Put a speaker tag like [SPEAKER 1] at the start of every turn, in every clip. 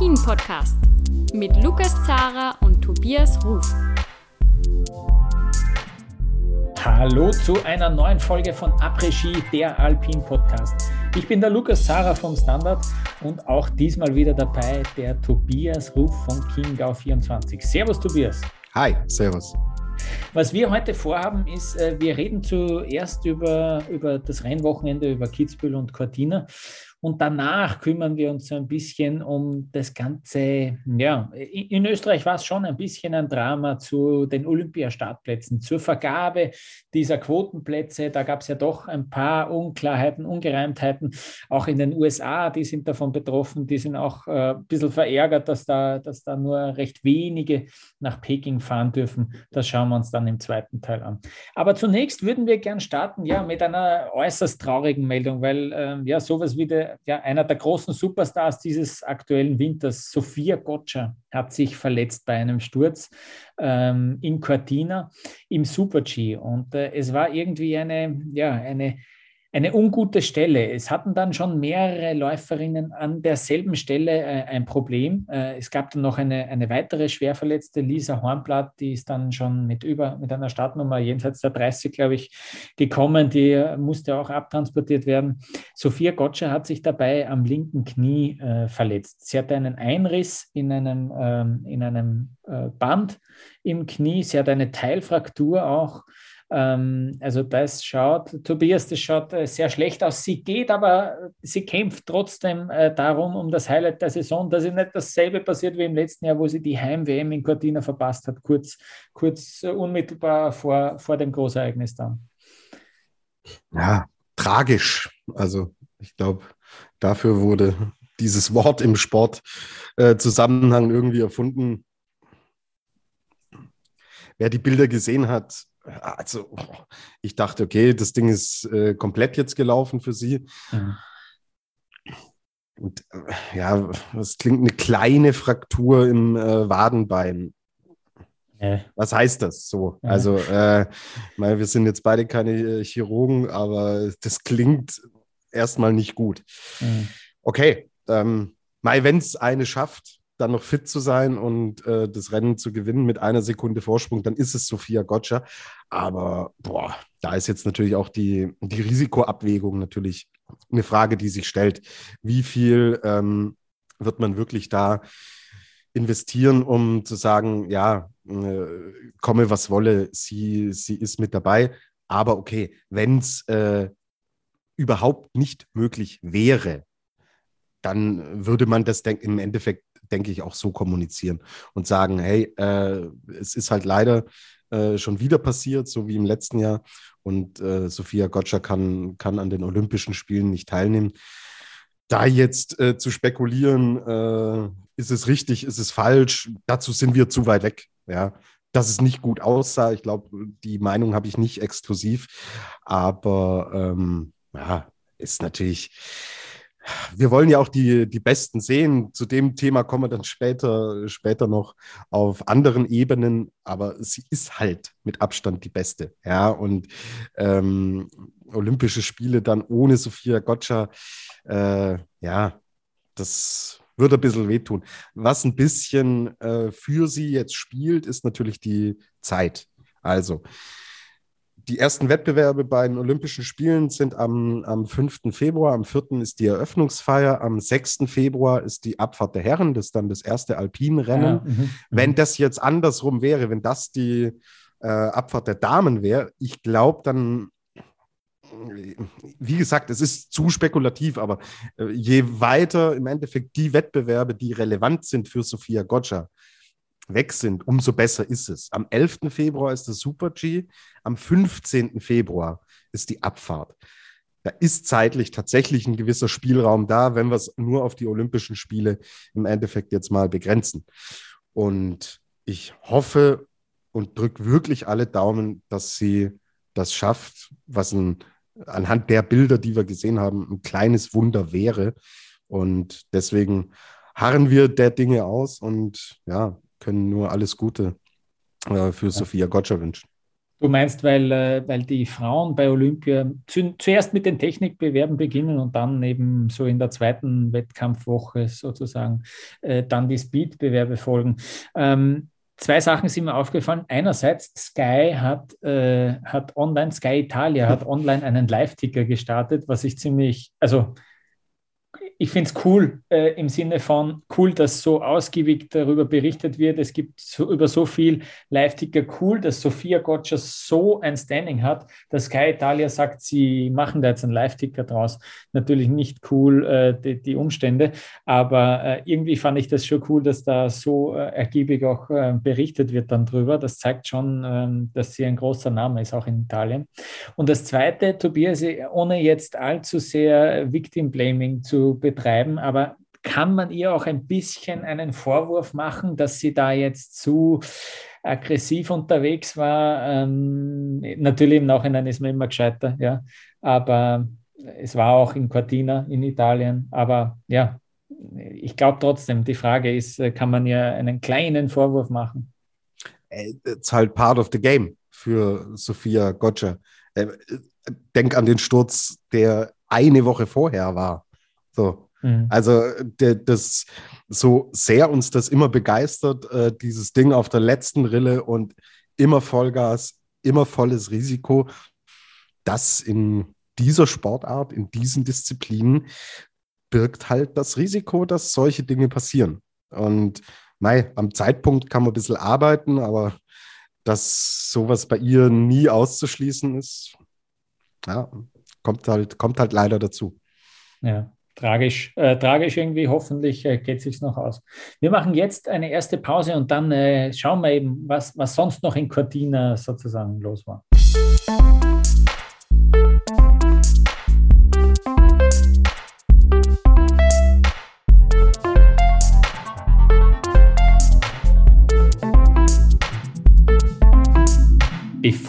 [SPEAKER 1] Après-Ski, der Alpin-Podcast mit Lukas Zara und Tobias Ruf.
[SPEAKER 2] Hallo zu einer neuen Folge von Après-Ski, der Alpin-Podcast. Ich bin der Lukas Zara vom Standard und auch diesmal wieder dabei der Tobias Ruf von Chiemgau24. Servus, Tobias.
[SPEAKER 3] Hi, servus.
[SPEAKER 2] Was wir heute vorhaben, ist, äh, wir reden zuerst über, über das Rennwochenende, über Kitzbühel und Cortina und danach kümmern wir uns ein bisschen um das Ganze. Ja, in Österreich war es schon ein bisschen ein Drama zu den Olympiastartplätzen, zur Vergabe dieser Quotenplätze. Da gab es ja doch ein paar Unklarheiten, Ungereimtheiten. Auch in den USA, die sind davon betroffen. Die sind auch äh, ein bisschen verärgert, dass da, dass da nur recht wenige nach Peking fahren dürfen. Das schauen wir uns dann im zweiten Teil an. Aber zunächst würden wir gern starten ja, mit einer äußerst traurigen Meldung, weil äh, ja sowas wie der ja, einer der großen Superstars dieses aktuellen Winters, Sophia Gotcha, hat sich verletzt bei einem Sturz ähm, in Cortina im Super-G. Und äh, es war irgendwie eine, ja, eine eine ungute Stelle. Es hatten dann schon mehrere Läuferinnen an derselben Stelle äh, ein Problem. Äh, es gab dann noch eine, eine weitere schwerverletzte, Lisa Hornblatt, die ist dann schon mit über mit einer Startnummer jenseits der 30, glaube ich, gekommen. Die musste auch abtransportiert werden. Sophia Gottscher hat sich dabei am linken Knie äh, verletzt. Sie hatte einen Einriss in einem, ähm, in einem äh, Band im Knie. Sie hat eine Teilfraktur auch. Ähm, also das schaut, Tobias, das schaut äh, sehr schlecht aus. Sie geht, aber sie kämpft trotzdem äh, darum, um das Highlight der Saison, dass ihr nicht dasselbe passiert wie im letzten Jahr, wo sie die Heim-WM in Cortina verpasst hat, kurz, kurz äh, unmittelbar vor, vor dem Großereignis dann.
[SPEAKER 3] Ja, tragisch. Also ich glaube, dafür wurde dieses Wort im Sportzusammenhang äh, irgendwie erfunden. Wer die Bilder gesehen hat, also ich dachte, okay, das Ding ist äh, komplett jetzt gelaufen für sie. Mhm. Und äh, ja, das klingt eine kleine Fraktur im äh, Wadenbein. Ja. Was heißt das so? Ja. Also, äh, meine, wir sind jetzt beide keine äh, Chirurgen, aber das klingt erstmal nicht gut. Mhm. Okay, ähm, wenn es eine schafft, dann noch fit zu sein und äh, das Rennen zu gewinnen mit einer Sekunde Vorsprung, dann ist es Sophia Gotcha. Aber boah, da ist jetzt natürlich auch die, die Risikoabwägung natürlich eine Frage, die sich stellt. Wie viel ähm, wird man wirklich da investieren, um zu sagen, ja, äh, komme was wolle, sie, sie ist mit dabei. Aber okay, wenn es äh, überhaupt nicht möglich wäre, dann würde man das im Endeffekt denke ich, auch so kommunizieren und sagen, hey, äh, es ist halt leider äh, schon wieder passiert, so wie im letzten Jahr. Und äh, Sophia Gotcha kann, kann an den Olympischen Spielen nicht teilnehmen. Da jetzt äh, zu spekulieren, äh, ist es richtig, ist es falsch, dazu sind wir zu weit weg. Ja, dass es nicht gut aussah. Ich glaube, die Meinung habe ich nicht exklusiv, aber ähm, ja, ist natürlich wir wollen ja auch die, die Besten sehen. Zu dem Thema kommen wir dann später, später noch auf anderen Ebenen, aber sie ist halt mit Abstand die Beste. Ja, und ähm, Olympische Spiele dann ohne Sophia Gotcha, äh, ja, das würde ein bisschen wehtun. Was ein bisschen äh, für sie jetzt spielt, ist natürlich die Zeit. Also, die ersten Wettbewerbe bei den Olympischen Spielen sind am, am 5. Februar, am 4. ist die Eröffnungsfeier, am 6. Februar ist die Abfahrt der Herren, das ist dann das erste Alpinrennen. Ja, mhm, wenn das jetzt andersrum wäre, wenn das die äh, Abfahrt der Damen wäre, ich glaube, dann wie gesagt, es ist zu spekulativ, aber äh, je weiter im Endeffekt die Wettbewerbe, die relevant sind für Sophia Gotcha, weg sind, umso besser ist es. Am 11. Februar ist das Super G, am 15. Februar ist die Abfahrt. Da ist zeitlich tatsächlich ein gewisser Spielraum da, wenn wir es nur auf die Olympischen Spiele im Endeffekt jetzt mal begrenzen. Und ich hoffe und drücke wirklich alle Daumen, dass sie das schafft, was ein, anhand der Bilder, die wir gesehen haben, ein kleines Wunder wäre. Und deswegen harren wir der Dinge aus und ja, können nur alles Gute äh, für ja. Sophia Gotcha wünschen.
[SPEAKER 2] Du meinst, weil, äh, weil die Frauen bei Olympia zu, zuerst mit den Technikbewerben beginnen und dann eben so in der zweiten Wettkampfwoche sozusagen äh, dann die Speedbewerbe folgen. Ähm, zwei Sachen sind mir aufgefallen. Einerseits, Sky hat, äh, hat online, Sky Italia hat online einen Live-Ticker gestartet, was ich ziemlich, also ich finde es cool äh, im Sinne von cool, dass so ausgiebig darüber berichtet wird. Es gibt so, über so viel Live-Ticker cool, dass Sophia Gotcha so ein Standing hat, dass Sky Italia sagt, sie machen da jetzt einen Live-Ticker draus. Natürlich nicht cool, äh, die, die, Umstände, aber äh, irgendwie fand ich das schon cool, dass da so äh, ergiebig auch äh, berichtet wird dann drüber. Das zeigt schon, ähm, dass sie ein großer Name ist, auch in Italien. Und das Zweite, Tobias, ohne jetzt allzu sehr Victim-Blaming zu betreiben, aber kann man ihr auch ein bisschen einen Vorwurf machen, dass sie da jetzt zu aggressiv unterwegs war? Ähm, natürlich im Nachhinein ist man immer gescheiter, ja, aber es war auch in Cortina in Italien, aber ja, ich glaube trotzdem, die Frage ist, äh, kann man ihr einen kleinen Vorwurf machen?
[SPEAKER 3] It's halt part of the game für Sophia Gotcha. Äh, denk an den Sturz, der eine Woche vorher war. So. Mhm. Also der, das, so sehr uns das immer begeistert, äh, dieses Ding auf der letzten Rille und immer Vollgas, immer volles Risiko, das in dieser Sportart, in diesen Disziplinen birgt halt das Risiko, dass solche Dinge passieren. Und mei, am Zeitpunkt kann man ein bisschen arbeiten, aber dass sowas bei ihr nie auszuschließen ist, ja, kommt halt, kommt halt leider dazu.
[SPEAKER 2] Ja tragisch, äh, tragisch irgendwie. Hoffentlich äh, geht es sich noch aus. Wir machen jetzt eine erste Pause und dann äh, schauen wir eben, was, was sonst noch in Cortina sozusagen los war.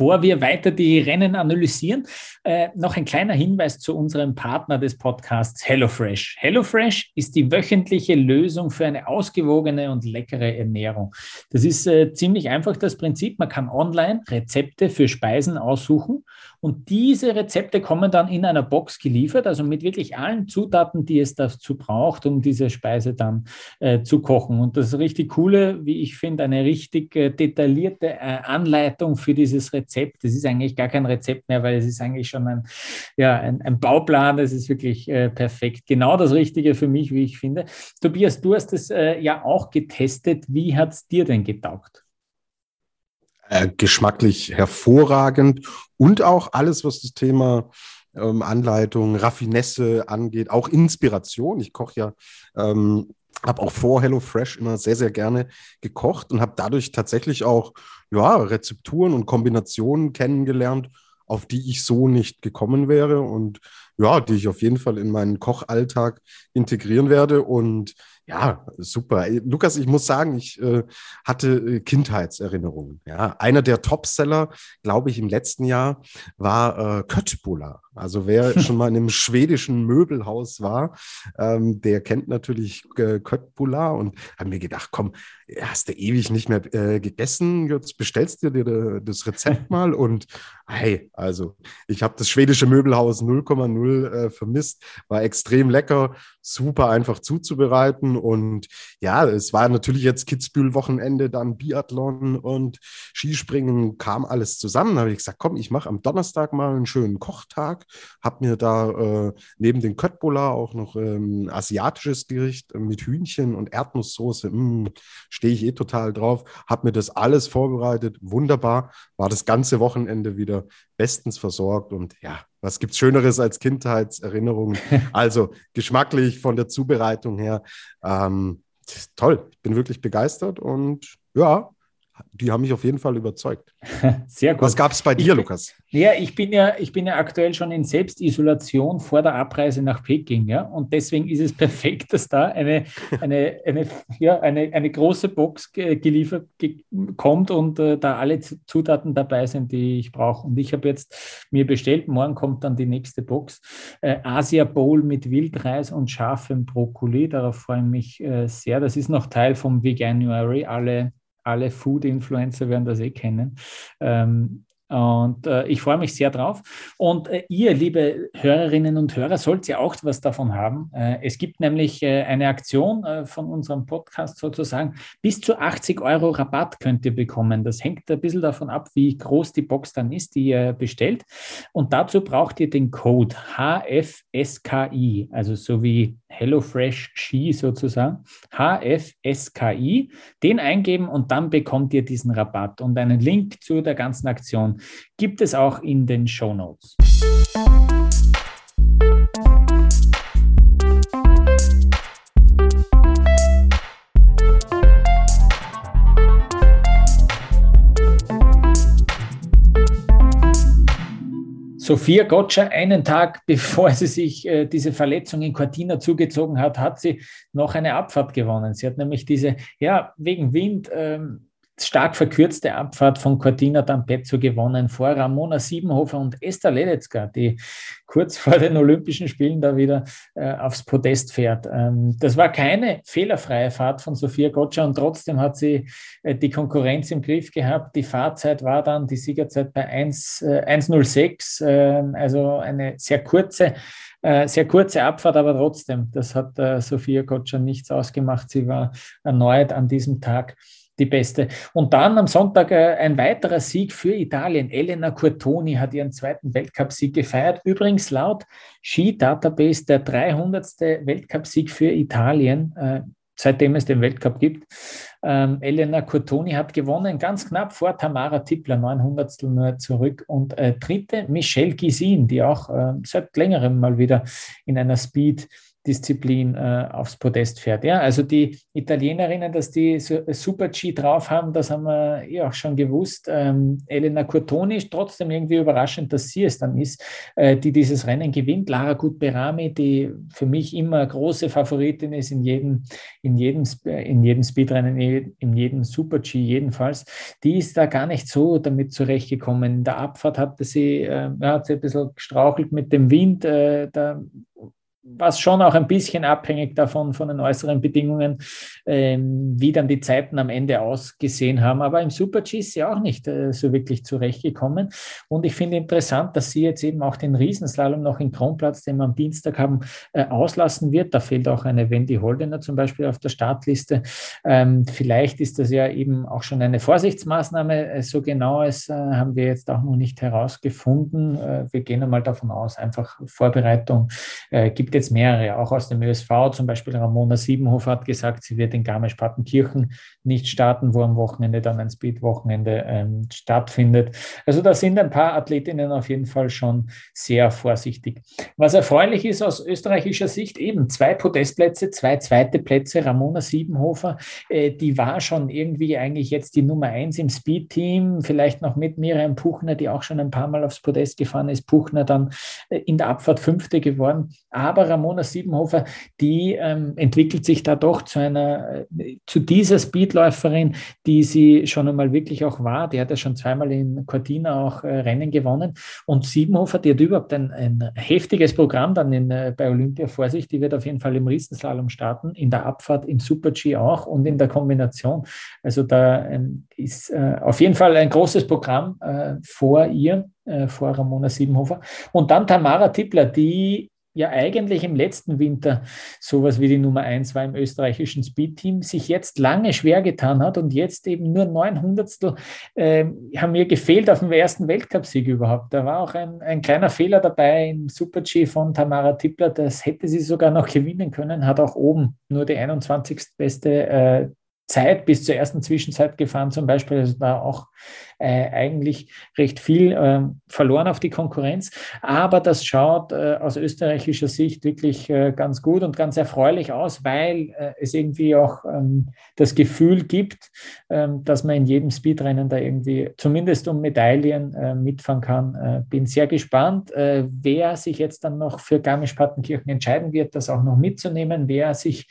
[SPEAKER 2] Bevor wir weiter die Rennen analysieren, äh, noch ein kleiner Hinweis zu unserem Partner des Podcasts HelloFresh. HelloFresh ist die wöchentliche Lösung für eine ausgewogene und leckere Ernährung. Das ist äh, ziemlich einfach das Prinzip. Man kann online Rezepte für Speisen aussuchen und diese Rezepte kommen dann in einer Box geliefert, also mit wirklich allen Zutaten, die es dazu braucht, um diese Speise dann äh, zu kochen. Und das richtig coole, wie ich finde, eine richtig äh, detaillierte äh, Anleitung für dieses Rezept. Das ist eigentlich gar kein Rezept mehr, weil es ist eigentlich schon ein, ja, ein, ein Bauplan. Das ist wirklich äh, perfekt. Genau das Richtige für mich, wie ich finde. Tobias, du hast es äh, ja auch getestet. Wie hat es dir denn getaugt?
[SPEAKER 3] Äh, geschmacklich hervorragend und auch alles, was das Thema ähm, Anleitung, Raffinesse angeht, auch Inspiration. Ich koche ja, ähm, habe auch vor HelloFresh immer sehr, sehr gerne gekocht und habe dadurch tatsächlich auch ja, Rezepturen und Kombinationen kennengelernt, auf die ich so nicht gekommen wäre und ja, die ich auf jeden Fall in meinen Kochalltag integrieren werde. Und ja, super. Lukas, ich muss sagen, ich äh, hatte äh, Kindheitserinnerungen. Ja, einer der Topseller, glaube ich, im letzten Jahr war äh, Köttbullar. Also wer schon mal in einem schwedischen Möbelhaus war, ähm, der kennt natürlich äh, Köttbullar und hat mir gedacht, komm, hast du ewig nicht mehr äh, gegessen, jetzt bestellst du dir das Rezept mal und hey, also ich habe das schwedische Möbelhaus 0,0 äh, vermisst, war extrem lecker, super einfach zuzubereiten und ja, es war natürlich jetzt Kitzbühel-Wochenende, dann Biathlon und Skispringen, kam alles zusammen. Da habe ich gesagt, komm, ich mache am Donnerstag mal einen schönen Kochtag, habe mir da äh, neben den Köttbullar auch noch ähm, asiatisches Gericht mit Hühnchen und Erdnusssoße, mm, stehe ich eh total drauf, habe mir das alles vorbereitet, wunderbar, war das ganze Wochenende wieder bestens versorgt und ja, was gibt es Schöneres als Kindheitserinnerungen? also geschmacklich von der Zubereitung her, ähm, toll, ich bin wirklich begeistert und ja, die haben mich auf jeden Fall überzeugt.
[SPEAKER 2] Sehr gut.
[SPEAKER 3] Was gab es bei dir, ich, Lukas?
[SPEAKER 2] Ja, ich bin ja, ich bin ja aktuell schon in Selbstisolation vor der Abreise nach Peking, ja. Und deswegen ist es perfekt, dass da eine, eine, eine, ja, eine, eine große Box geliefert kommt und äh, da alle Zutaten dabei sind, die ich brauche. Und ich habe jetzt mir bestellt, morgen kommt dann die nächste Box. Äh, Asia Bowl mit Wildreis und scharfem Brokkoli. Darauf freue ich mich äh, sehr. Das ist noch Teil vom Veganuary. Alle alle Food-Influencer werden das eh kennen. Ähm, Und äh, ich freue mich sehr drauf. Und äh, ihr, liebe Hörerinnen und Hörer, sollt ihr auch was davon haben. Äh, es gibt nämlich äh, eine Aktion äh, von unserem Podcast sozusagen. Bis zu 80 Euro Rabatt könnt ihr bekommen. Das hängt ein bisschen davon ab, wie groß die Box dann ist, die ihr bestellt. Und dazu braucht ihr den Code HFSKI, also so wie HelloFresh Ski sozusagen. HFSKI, den eingeben und dann bekommt ihr diesen Rabatt. Und einen Link zu der ganzen Aktion gibt es auch in den Show Notes. Sophia Gotcha, einen Tag bevor sie sich äh, diese Verletzung in Cortina zugezogen hat, hat sie noch eine Abfahrt gewonnen. Sie hat nämlich diese, ja, wegen Wind ähm, stark verkürzte Abfahrt von Cortina d'Ampezzo gewonnen vor Ramona Siebenhofer und Esther Ledetzka, die kurz vor den Olympischen Spielen da wieder äh, aufs Podest fährt. Ähm, das war keine fehlerfreie Fahrt von Sophia Gotcha und trotzdem hat sie äh, die Konkurrenz im Griff gehabt. Die Fahrzeit war dann die Siegerzeit bei 1.06, äh, also eine sehr kurze äh, sehr kurze Abfahrt, aber trotzdem, das hat äh, Sophia Gotcha nichts ausgemacht. Sie war erneut an diesem Tag die beste. Und dann am Sonntag äh, ein weiterer Sieg für Italien. Elena Curtoni hat ihren zweiten Weltcupsieg gefeiert. Übrigens laut Ski Database der 300. Weltcupsieg für Italien. Äh, seitdem es den Weltcup gibt. Ähm, Elena Curtoni hat gewonnen, ganz knapp vor Tamara Tippler, 900 nur zurück. Und äh, dritte Michelle Gisin, die auch seit längerem mal wieder in einer Speed Disziplin äh, aufs Podest fährt. Ja, also die Italienerinnen, dass die so Super-G drauf haben, das haben wir eh auch schon gewusst. Ähm, Elena Curtoni ist trotzdem irgendwie überraschend, dass sie es dann ist, äh, die dieses Rennen gewinnt. Lara Gutberami, die für mich immer große Favoritin ist in jedem, in jedem, in jedem Speedrennen, in jedem Super-G jedenfalls, die ist da gar nicht so damit zurechtgekommen. In der Abfahrt hatte sie, äh, hat sie ein bisschen gestrauchelt mit dem Wind. Äh, da was schon auch ein bisschen abhängig davon von den äußeren Bedingungen, ähm, wie dann die Zeiten am Ende ausgesehen haben. Aber im Super-G ist sie auch nicht äh, so wirklich zurechtgekommen. Und ich finde interessant, dass sie jetzt eben auch den Riesenslalom noch in Kronplatz, den wir am Dienstag haben, äh, auslassen wird. Da fehlt auch eine Wendy Holdener zum Beispiel auf der Startliste. Ähm, vielleicht ist das ja eben auch schon eine Vorsichtsmaßnahme. Äh, so genau es äh, haben wir jetzt auch noch nicht herausgefunden. Äh, wir gehen einmal davon aus, einfach Vorbereitung äh, gibt gibt jetzt mehrere, auch aus dem ÖSV, zum Beispiel Ramona Siebenhofer hat gesagt, sie wird in Garmisch-Partenkirchen nicht starten, wo am Wochenende dann ein Speed-Wochenende ähm, stattfindet. Also da sind ein paar Athletinnen auf jeden Fall schon sehr vorsichtig. Was erfreulich ist aus österreichischer Sicht, eben zwei Podestplätze, zwei zweite Plätze, Ramona Siebenhofer, äh, die war schon irgendwie eigentlich jetzt die Nummer eins im Speed-Team, vielleicht noch mit Miriam Puchner, die auch schon ein paar Mal aufs Podest gefahren ist, Puchner dann äh, in der Abfahrt Fünfte geworden, aber aber Ramona Siebenhofer, die ähm, entwickelt sich da doch zu einer, äh, zu dieser Speedläuferin, die sie schon einmal wirklich auch war. Die hat ja schon zweimal in Cortina auch äh, Rennen gewonnen. Und Siebenhofer, die hat überhaupt ein, ein heftiges Programm dann in, äh, bei Olympia vor sich. Die wird auf jeden Fall im Riesenslalom starten, in der Abfahrt, im Super-G auch und in der Kombination. Also da ähm, ist äh, auf jeden Fall ein großes Programm äh, vor ihr äh, vor Ramona Siebenhofer. Und dann Tamara Tippler, die ja eigentlich im letzten Winter sowas wie die Nummer eins war im österreichischen Speedteam, sich jetzt lange schwer getan hat und jetzt eben nur neun Hundertstel äh, haben mir gefehlt auf dem ersten Weltcupsieg überhaupt. Da war auch ein, ein kleiner Fehler dabei im Super-G von Tamara Tippler, das hätte sie sogar noch gewinnen können, hat auch oben nur die 21. beste äh, Zeit bis zur ersten Zwischenzeit gefahren, zum Beispiel. Also da auch äh, eigentlich recht viel äh, verloren auf die Konkurrenz. Aber das schaut äh, aus österreichischer Sicht wirklich äh, ganz gut und ganz erfreulich aus, weil äh, es irgendwie auch ähm, das Gefühl gibt, ähm, dass man in jedem Speedrennen da irgendwie zumindest um Medaillen äh, mitfahren kann. bin sehr gespannt, wer sich jetzt dann noch für Garmisch-Partenkirchen entscheiden wird, das auch noch mitzunehmen, wer sich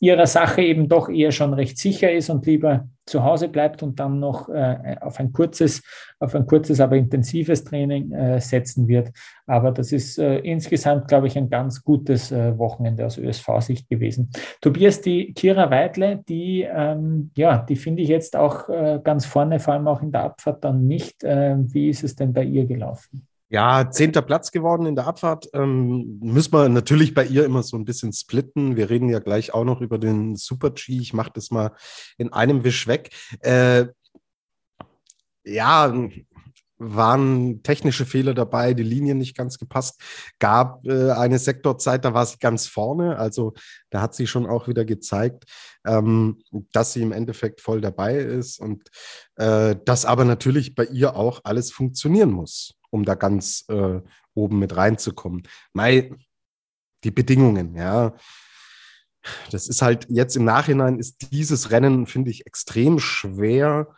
[SPEAKER 2] ihrer Sache eben doch eher schon recht sicher ist und lieber zu Hause bleibt und dann noch äh, auf ein kurzes, auf ein kurzes, aber intensives Training äh, setzen wird. Aber das ist äh, insgesamt, glaube ich, ein ganz gutes äh, Wochenende aus ÖSV-Sicht gewesen. Tobias, die Kira Weidle, die, ähm, ja, die finde ich jetzt auch äh, ganz vorne, vor allem auch in der Abfahrt dann nicht. Äh, wie ist es denn bei ihr gelaufen?
[SPEAKER 3] Ja, zehnter Platz geworden in der Abfahrt. Ähm, müssen wir natürlich bei ihr immer so ein bisschen splitten. Wir reden ja gleich auch noch über den Super G. Ich mache das mal in einem Wisch weg. Äh, ja, waren technische Fehler dabei, die Linie nicht ganz gepasst. Gab äh, eine Sektorzeit, da war sie ganz vorne. Also da hat sie schon auch wieder gezeigt, ähm, dass sie im Endeffekt voll dabei ist und äh, dass aber natürlich bei ihr auch alles funktionieren muss um da ganz äh, oben mit reinzukommen. Mei, die Bedingungen, ja. Das ist halt jetzt im Nachhinein ist dieses Rennen, finde ich, extrem schwer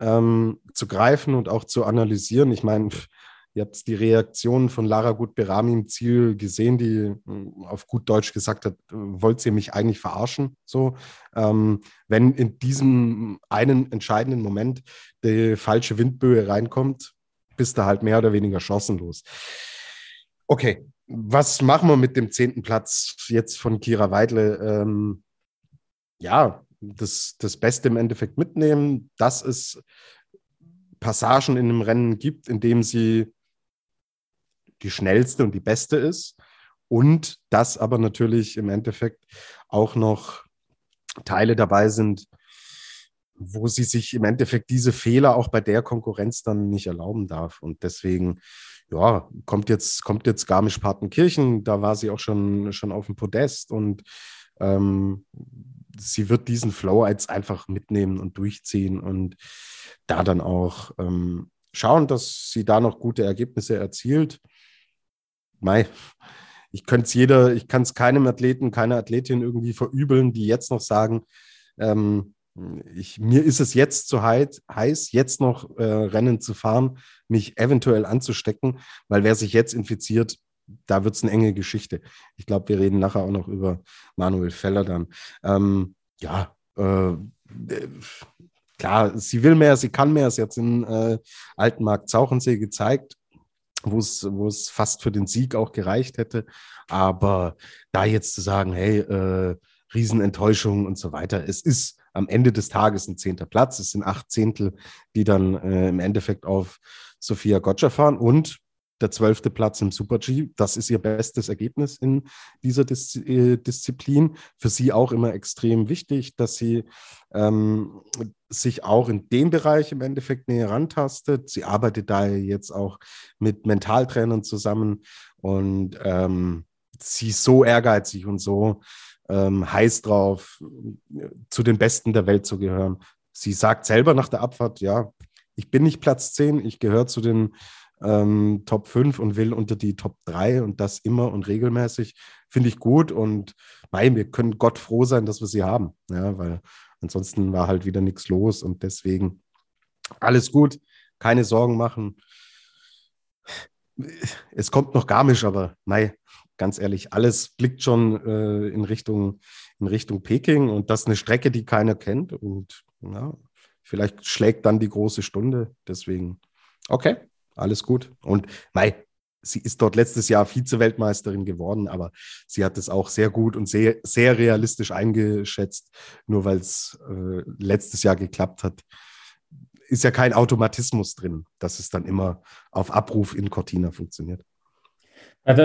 [SPEAKER 3] ähm, zu greifen und auch zu analysieren. Ich meine, ihr habt die Reaktion von Lara Gut-Berami im Ziel gesehen, die hm, auf gut Deutsch gesagt hat, wollt ihr mich eigentlich verarschen? So, ähm, wenn in diesem einen entscheidenden Moment die falsche Windböe reinkommt, bist du halt mehr oder weniger chancenlos. Okay, was machen wir mit dem zehnten Platz jetzt von Kira Weidle? Ähm, ja, das, das Beste im Endeffekt mitnehmen, dass es Passagen in einem Rennen gibt, in dem sie die schnellste und die beste ist und dass aber natürlich im Endeffekt auch noch Teile dabei sind, wo sie sich im Endeffekt diese Fehler auch bei der Konkurrenz dann nicht erlauben darf. Und deswegen, ja, kommt jetzt, kommt jetzt Garmisch-Partenkirchen, da war sie auch schon, schon auf dem Podest und ähm, sie wird diesen Flow jetzt einfach mitnehmen und durchziehen und da dann auch ähm, schauen, dass sie da noch gute Ergebnisse erzielt. Mei, ich könnte es jeder, ich kann es keinem Athleten, keiner Athletin irgendwie verübeln, die jetzt noch sagen, ähm, ich, mir ist es jetzt zu heiß, heiß jetzt noch äh, Rennen zu fahren, mich eventuell anzustecken, weil wer sich jetzt infiziert, da wird es eine enge Geschichte. Ich glaube, wir reden nachher auch noch über Manuel Feller dann. Ähm, ja, äh, klar, sie will mehr, sie kann mehr. Sie hat es in äh, Altenmarkt Zauchensee gezeigt, wo es fast für den Sieg auch gereicht hätte. Aber da jetzt zu sagen, hey, äh, Riesenenttäuschung und so weiter, es ist am Ende des Tages ein zehnter Platz. Es sind acht Zehntel, die dann äh, im Endeffekt auf Sophia Gotcha fahren und der zwölfte Platz im Super G. Das ist ihr bestes Ergebnis in dieser Dis äh, Disziplin. Für sie auch immer extrem wichtig, dass sie ähm, sich auch in dem Bereich im Endeffekt näher rantastet. Sie arbeitet da jetzt auch mit Mentaltrainern zusammen und ähm, sie ist so ehrgeizig und so ähm, heiß drauf, zu den Besten der Welt zu gehören. Sie sagt selber nach der Abfahrt, ja, ich bin nicht Platz 10, ich gehöre zu den ähm, Top 5 und will unter die Top 3 und das immer und regelmäßig. Finde ich gut und nein, wir können Gott froh sein, dass wir sie haben, ja, weil ansonsten war halt wieder nichts los und deswegen alles gut, keine Sorgen machen. Es kommt noch Garmisch, aber nein, ganz ehrlich, alles blickt schon äh, in, Richtung, in Richtung Peking und das ist eine Strecke, die keiner kennt. Und ja, vielleicht schlägt dann die große Stunde. Deswegen, okay, alles gut. Und Mai, sie ist dort letztes Jahr Vize-Weltmeisterin geworden, aber sie hat es auch sehr gut und sehr, sehr realistisch eingeschätzt, nur weil es äh, letztes Jahr geklappt hat. Ist ja kein Automatismus drin, dass es dann immer auf Abruf in Cortina funktioniert.
[SPEAKER 2] Also,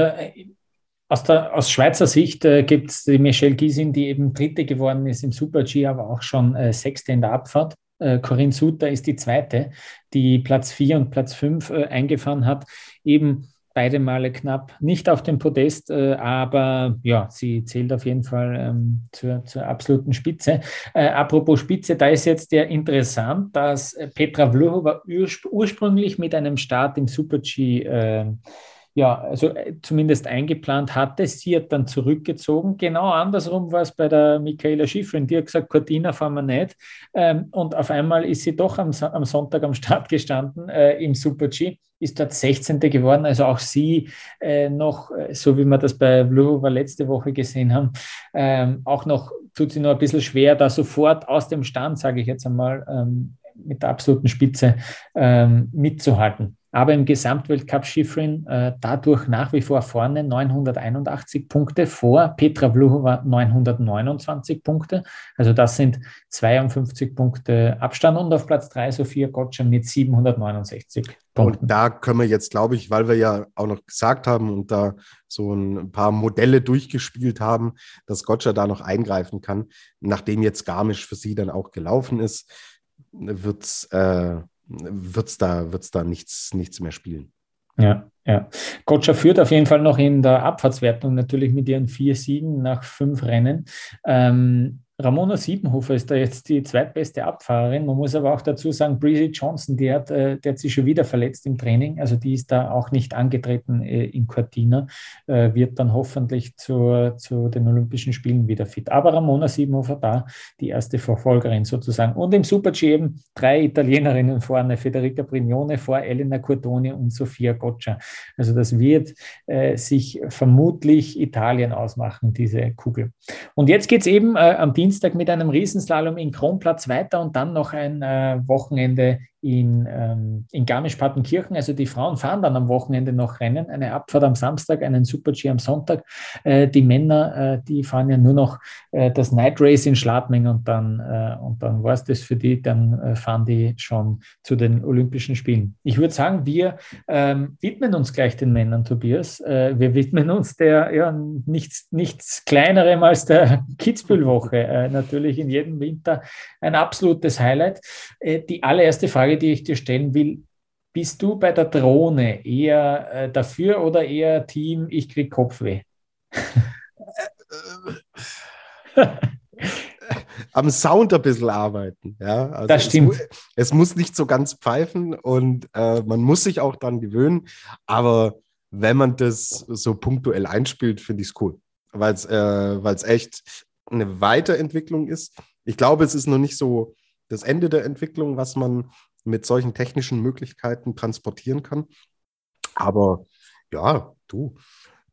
[SPEAKER 2] aus, der, aus Schweizer Sicht äh, gibt es die Michelle Giesin, die eben Dritte geworden ist im Super-G, aber auch schon äh, Sechste in der Abfahrt. Äh, Corinne Suter ist die Zweite, die Platz 4 und Platz 5 äh, eingefahren hat. Eben beide Male knapp nicht auf dem Podest, äh, aber ja, sie zählt auf jeden Fall ähm, zur, zur, absoluten Spitze. Äh, apropos Spitze, da ist jetzt ja interessant, dass Petra Vlhova ursprünglich mit einem Start im Super-G ja, also äh, zumindest eingeplant hatte. Sie hat dann zurückgezogen. Genau andersrum war es bei der Michaela Schifrin. Die hat gesagt, Cortina fahren wir nicht. Ähm, und auf einmal ist sie doch am, am Sonntag am Start gestanden äh, im Super-G. ist dort 16. geworden. Also auch sie äh, noch, äh, so wie wir das bei Vlhova letzte Woche gesehen haben, ähm, auch noch tut sie nur ein bisschen schwer, da sofort aus dem Stand, sage ich jetzt einmal, ähm, mit der absoluten Spitze ähm, mitzuhalten. Aber im Gesamtweltcup Schifrin äh, dadurch nach wie vor vorne 981 Punkte vor Petra Vlhova 929 Punkte. Also das sind 52 Punkte Abstand und auf Platz 3 Sophia Gotcha mit 769 Punkten.
[SPEAKER 3] Und da können wir jetzt, glaube ich, weil wir ja auch noch gesagt haben und da so ein paar Modelle durchgespielt haben, dass Gotcha da noch eingreifen kann, nachdem jetzt Garmisch für sie dann auch gelaufen ist, wird es äh, wird's da, wird's da nichts, nichts mehr spielen.
[SPEAKER 2] Ja, ja. Gotcha führt auf jeden Fall noch in der Abfahrtswertung natürlich mit ihren vier Siegen nach fünf Rennen. Ähm, Ramona Siebenhofer ist da jetzt die zweitbeste Abfahrerin. Man muss aber auch dazu sagen, Breezy Johnson, die hat, äh, die hat sich schon wieder verletzt im Training. Also die ist da auch nicht angetreten äh, in Cortina, äh, wird dann hoffentlich zur, zu den Olympischen Spielen wieder fit. Aber Ramona Siebenhofer da, die erste Verfolgerin sozusagen. Und im Super-G eben drei Italienerinnen vorne, Federica Brignone vor Elena Cordoni und Sofia Goccia. Also das wird sich vermutlich Italien ausmachen, diese Kugel. Und jetzt geht es eben am Dienstag Dienstag mit einem Riesenslalom in Kronplatz weiter und dann noch ein äh, Wochenende in, ähm, in Garmisch-Partenkirchen. Also die Frauen fahren dann am Wochenende noch Rennen, eine Abfahrt am Samstag, einen Super-G am Sonntag. Äh, die Männer, äh, die fahren ja nur noch äh, das Night Race in Schladming und dann, äh, und dann war es das für die, dann äh, fahren die schon zu den Olympischen Spielen. Ich würde sagen, wir ähm, widmen uns gleich den Männern, Tobias. Äh, wir widmen uns der ja, nichts, nichts kleinerem als der Kitzbühel-Woche. natürlich in jedem Winter ein absolutes Highlight. die allererste Frage, Frage, die ich dir stellen will. Bist du bei der Drohne eher äh, dafür oder eher Team, ich krieg Kopfweh?
[SPEAKER 3] Am Sound ein bisschen arbeiten. Ja?
[SPEAKER 2] Also das stimmt.
[SPEAKER 3] Es, es, muss nicht so ganz pfeifen und äh, man muss sich auch daran gewöhnen. Aber wenn man das so punktuell einspielt, finde ich es cool, weil es äh, echt eine Weiterentwicklung ist. Ich glaube, es ist noch nicht so das Ende der Entwicklung, was man mit solchen technischen Möglichkeiten transportieren kann. Aber ja, du,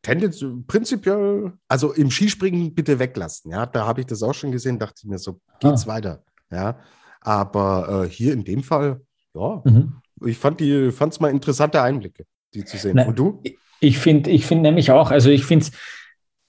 [SPEAKER 3] Tendenz, prinzipiell, also im Skispringen bitte weglassen. Ja, da habe ich das auch schon gesehen, dachte ich mir so, geht's ah. weiter. Ja, aber äh, hier in dem Fall, ja, mhm. ich fand die, fand es mal interessante Einblicke, die zu sehen.
[SPEAKER 2] Na, Und du? Ich finde, ich finde nämlich auch, also ich finde es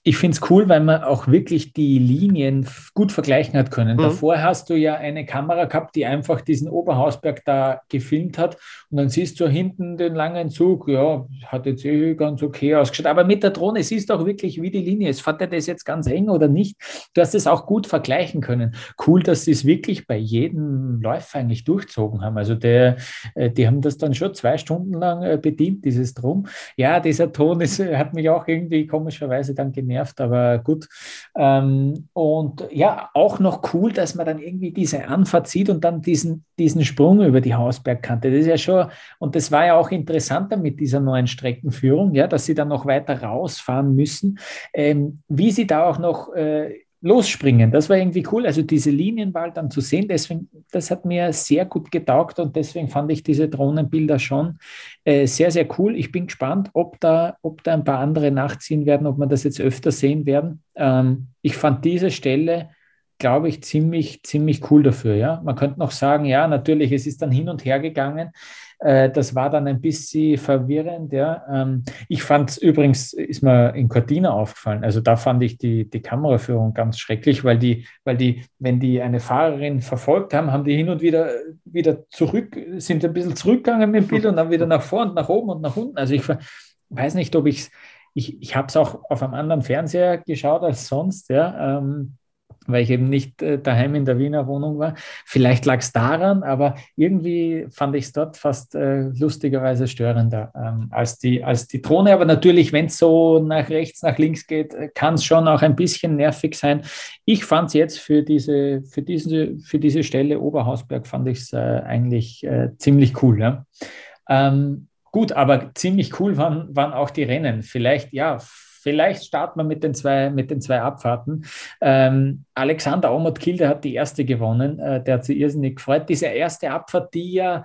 [SPEAKER 2] ich finde es cool, weil man auch wirklich die Linien gut vergleichen hat können. Mhm. Davor hast du ja eine Kamera gehabt, die einfach diesen Oberhausberg da gefilmt hat und dann siehst du hinten den langen Zug, ja, hat jetzt eh ganz okay ausgeschaut. Aber mit der Drohne siehst du auch wirklich, wie die Linie ist. Fand er das jetzt ganz eng oder nicht? Du hast es auch gut vergleichen können. Cool, dass sie es wirklich bei jedem Läufer eigentlich durchzogen haben. Also der, äh, die haben das dann schon zwei Stunden lang äh, bedient, dieses Drum. Ja, dieser Ton ist, hat mich auch irgendwie komischerweise dann genervt genervt, aber gut. Ähm, und ja, auch noch cool, dass man dann irgendwie diese Anfahrt sieht und dann diesen, diesen Sprung über die Hausbergkante. Das ist ja schon, und das war ja auch interessanter mit dieser neuen Streckenführung, ja, dass sie dann noch weiter rausfahren müssen, ähm, wie sie da auch noch äh, losspringen. Das war irgendwie cool. Also diese Linienwahl dann zu sehen, deswegen, das hat mir sehr gut getaugt und deswegen fand ich diese Drohnenbilder schon äh, sehr, sehr cool. Ich bin gespannt, ob da, ob da ein paar andere nachziehen werden, ob wir das jetzt öfter sehen werden. Ähm, ich fand diese Stelle glaube ich, ziemlich, ziemlich cool dafür. Ja? Man könnte noch sagen, ja, natürlich, es ist dann hin und her gegangen. Äh, das war dann ein bisschen verwirrend. Ja. Ähm, ich fand es übrigens, ist mir in Cortina aufgefallen, also da fand ich die, die Kameraführung ganz schrecklich, weil die, weil die, wenn die eine Fahrerin verfolgt haben, haben die hin und wieder wieder zurück, sind ein bisschen zurückgegangen mit dem Bild und dann wieder nach vorne und nach oben und nach unten. Also ich weiß nicht, ob ich es, ich, ich habe es auch auf einem anderen Fernseher geschaut als sonst, ja. Ähm, weil ich eben nicht äh, daheim in der Wiener Wohnung war. Vielleicht lag es daran, aber irgendwie fand ich es dort fast äh, lustigerweise störender ähm, als, die, als die Drohne. Aber natürlich, wenn es so nach rechts, nach links geht, äh, kann es schon auch ein bisschen nervig sein. Ich fand es jetzt für diese, für, diese, für diese Stelle Oberhausberg fand ich es äh, eigentlich äh, ziemlich cool. Ja? Ähm, gut, aber ziemlich cool waren, waren auch die Rennen. Vielleicht, ja, vielleicht starten wir mit den zwei, mit den zwei Abfahrten. Ähm, Alexander Omot Kilde hat die erste gewonnen. Äh, der hat sich irrsinnig gefreut. Diese erste Abfahrt, die ja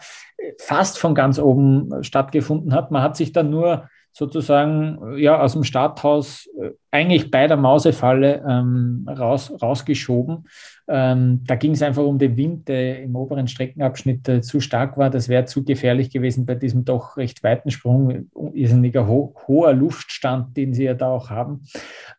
[SPEAKER 2] fast von ganz oben stattgefunden hat. Man hat sich dann nur sozusagen ja, aus dem Starthaus äh, eigentlich bei der Mausefalle ähm, raus, rausgeschoben. Ähm, da ging es einfach um den Wind, der im oberen Streckenabschnitt äh, zu stark war. Das wäre zu gefährlich gewesen bei diesem doch recht weiten Sprung. Irrsinniger ho hoher Luftstand, den sie ja da auch haben.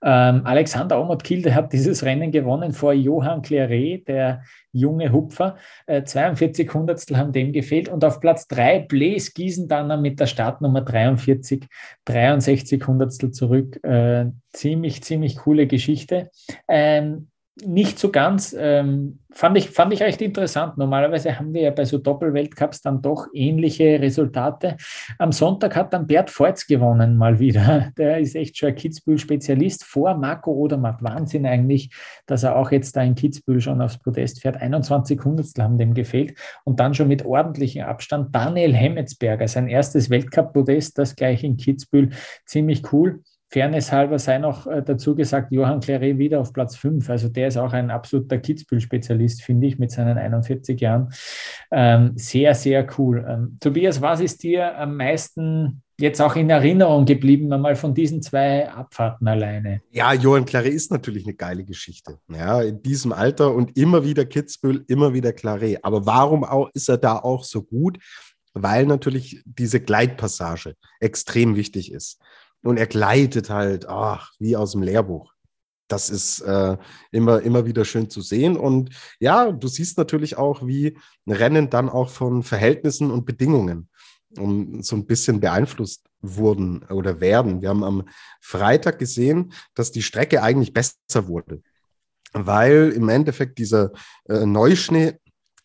[SPEAKER 2] Ähm, Alexander Omot-Kilde hat dieses Rennen gewonnen vor Johann Claret, der junge Hupfer. Äh, 42 Hundertstel haben dem gefehlt. Und auf Platz 3 Blaise Giesendanner mit der Startnummer 43, 63 Hundertstel zurück. Äh, ziemlich, ziemlich coole Geschichte. Ähm, nicht so ganz, ähm, fand, ich, fand ich recht interessant. Normalerweise haben wir ja bei so Doppelweltcups dann doch ähnliche Resultate. Am Sonntag hat dann Bert Voits gewonnen, mal wieder. Der ist echt schon ein Kitzbühel-Spezialist vor Marco Odermatt. Wahnsinn eigentlich, dass er auch jetzt da in Kitzbühel schon aufs Podest fährt. 21 Hundertstel haben dem gefehlt und dann schon mit ordentlichem Abstand Daniel Hemmetsberger, sein erstes Weltcup-Podest, das gleich in Kitzbühel, ziemlich cool. Fairness halber sei noch äh, dazu gesagt, Johann Claret wieder auf Platz 5. Also der ist auch ein absoluter Kitzbühel-Spezialist, finde ich, mit seinen 41 Jahren. Ähm, sehr, sehr cool. Ähm, Tobias, was ist dir am meisten jetzt auch in Erinnerung geblieben, einmal von diesen zwei Abfahrten alleine?
[SPEAKER 3] Ja, Johann Claret ist natürlich eine geile Geschichte. Ja, in diesem Alter und immer wieder Kitzbühel, immer wieder Claret. Aber warum auch, ist er da auch so gut? Weil natürlich diese Gleitpassage extrem wichtig ist. Und er gleitet halt, ach, wie aus dem Lehrbuch. Das ist äh, immer, immer wieder schön zu sehen. Und ja, du siehst natürlich auch, wie Rennen dann auch von Verhältnissen und Bedingungen um, so ein bisschen beeinflusst wurden oder werden. Wir haben am Freitag gesehen, dass die Strecke eigentlich besser wurde, weil im Endeffekt dieser äh, Neuschnee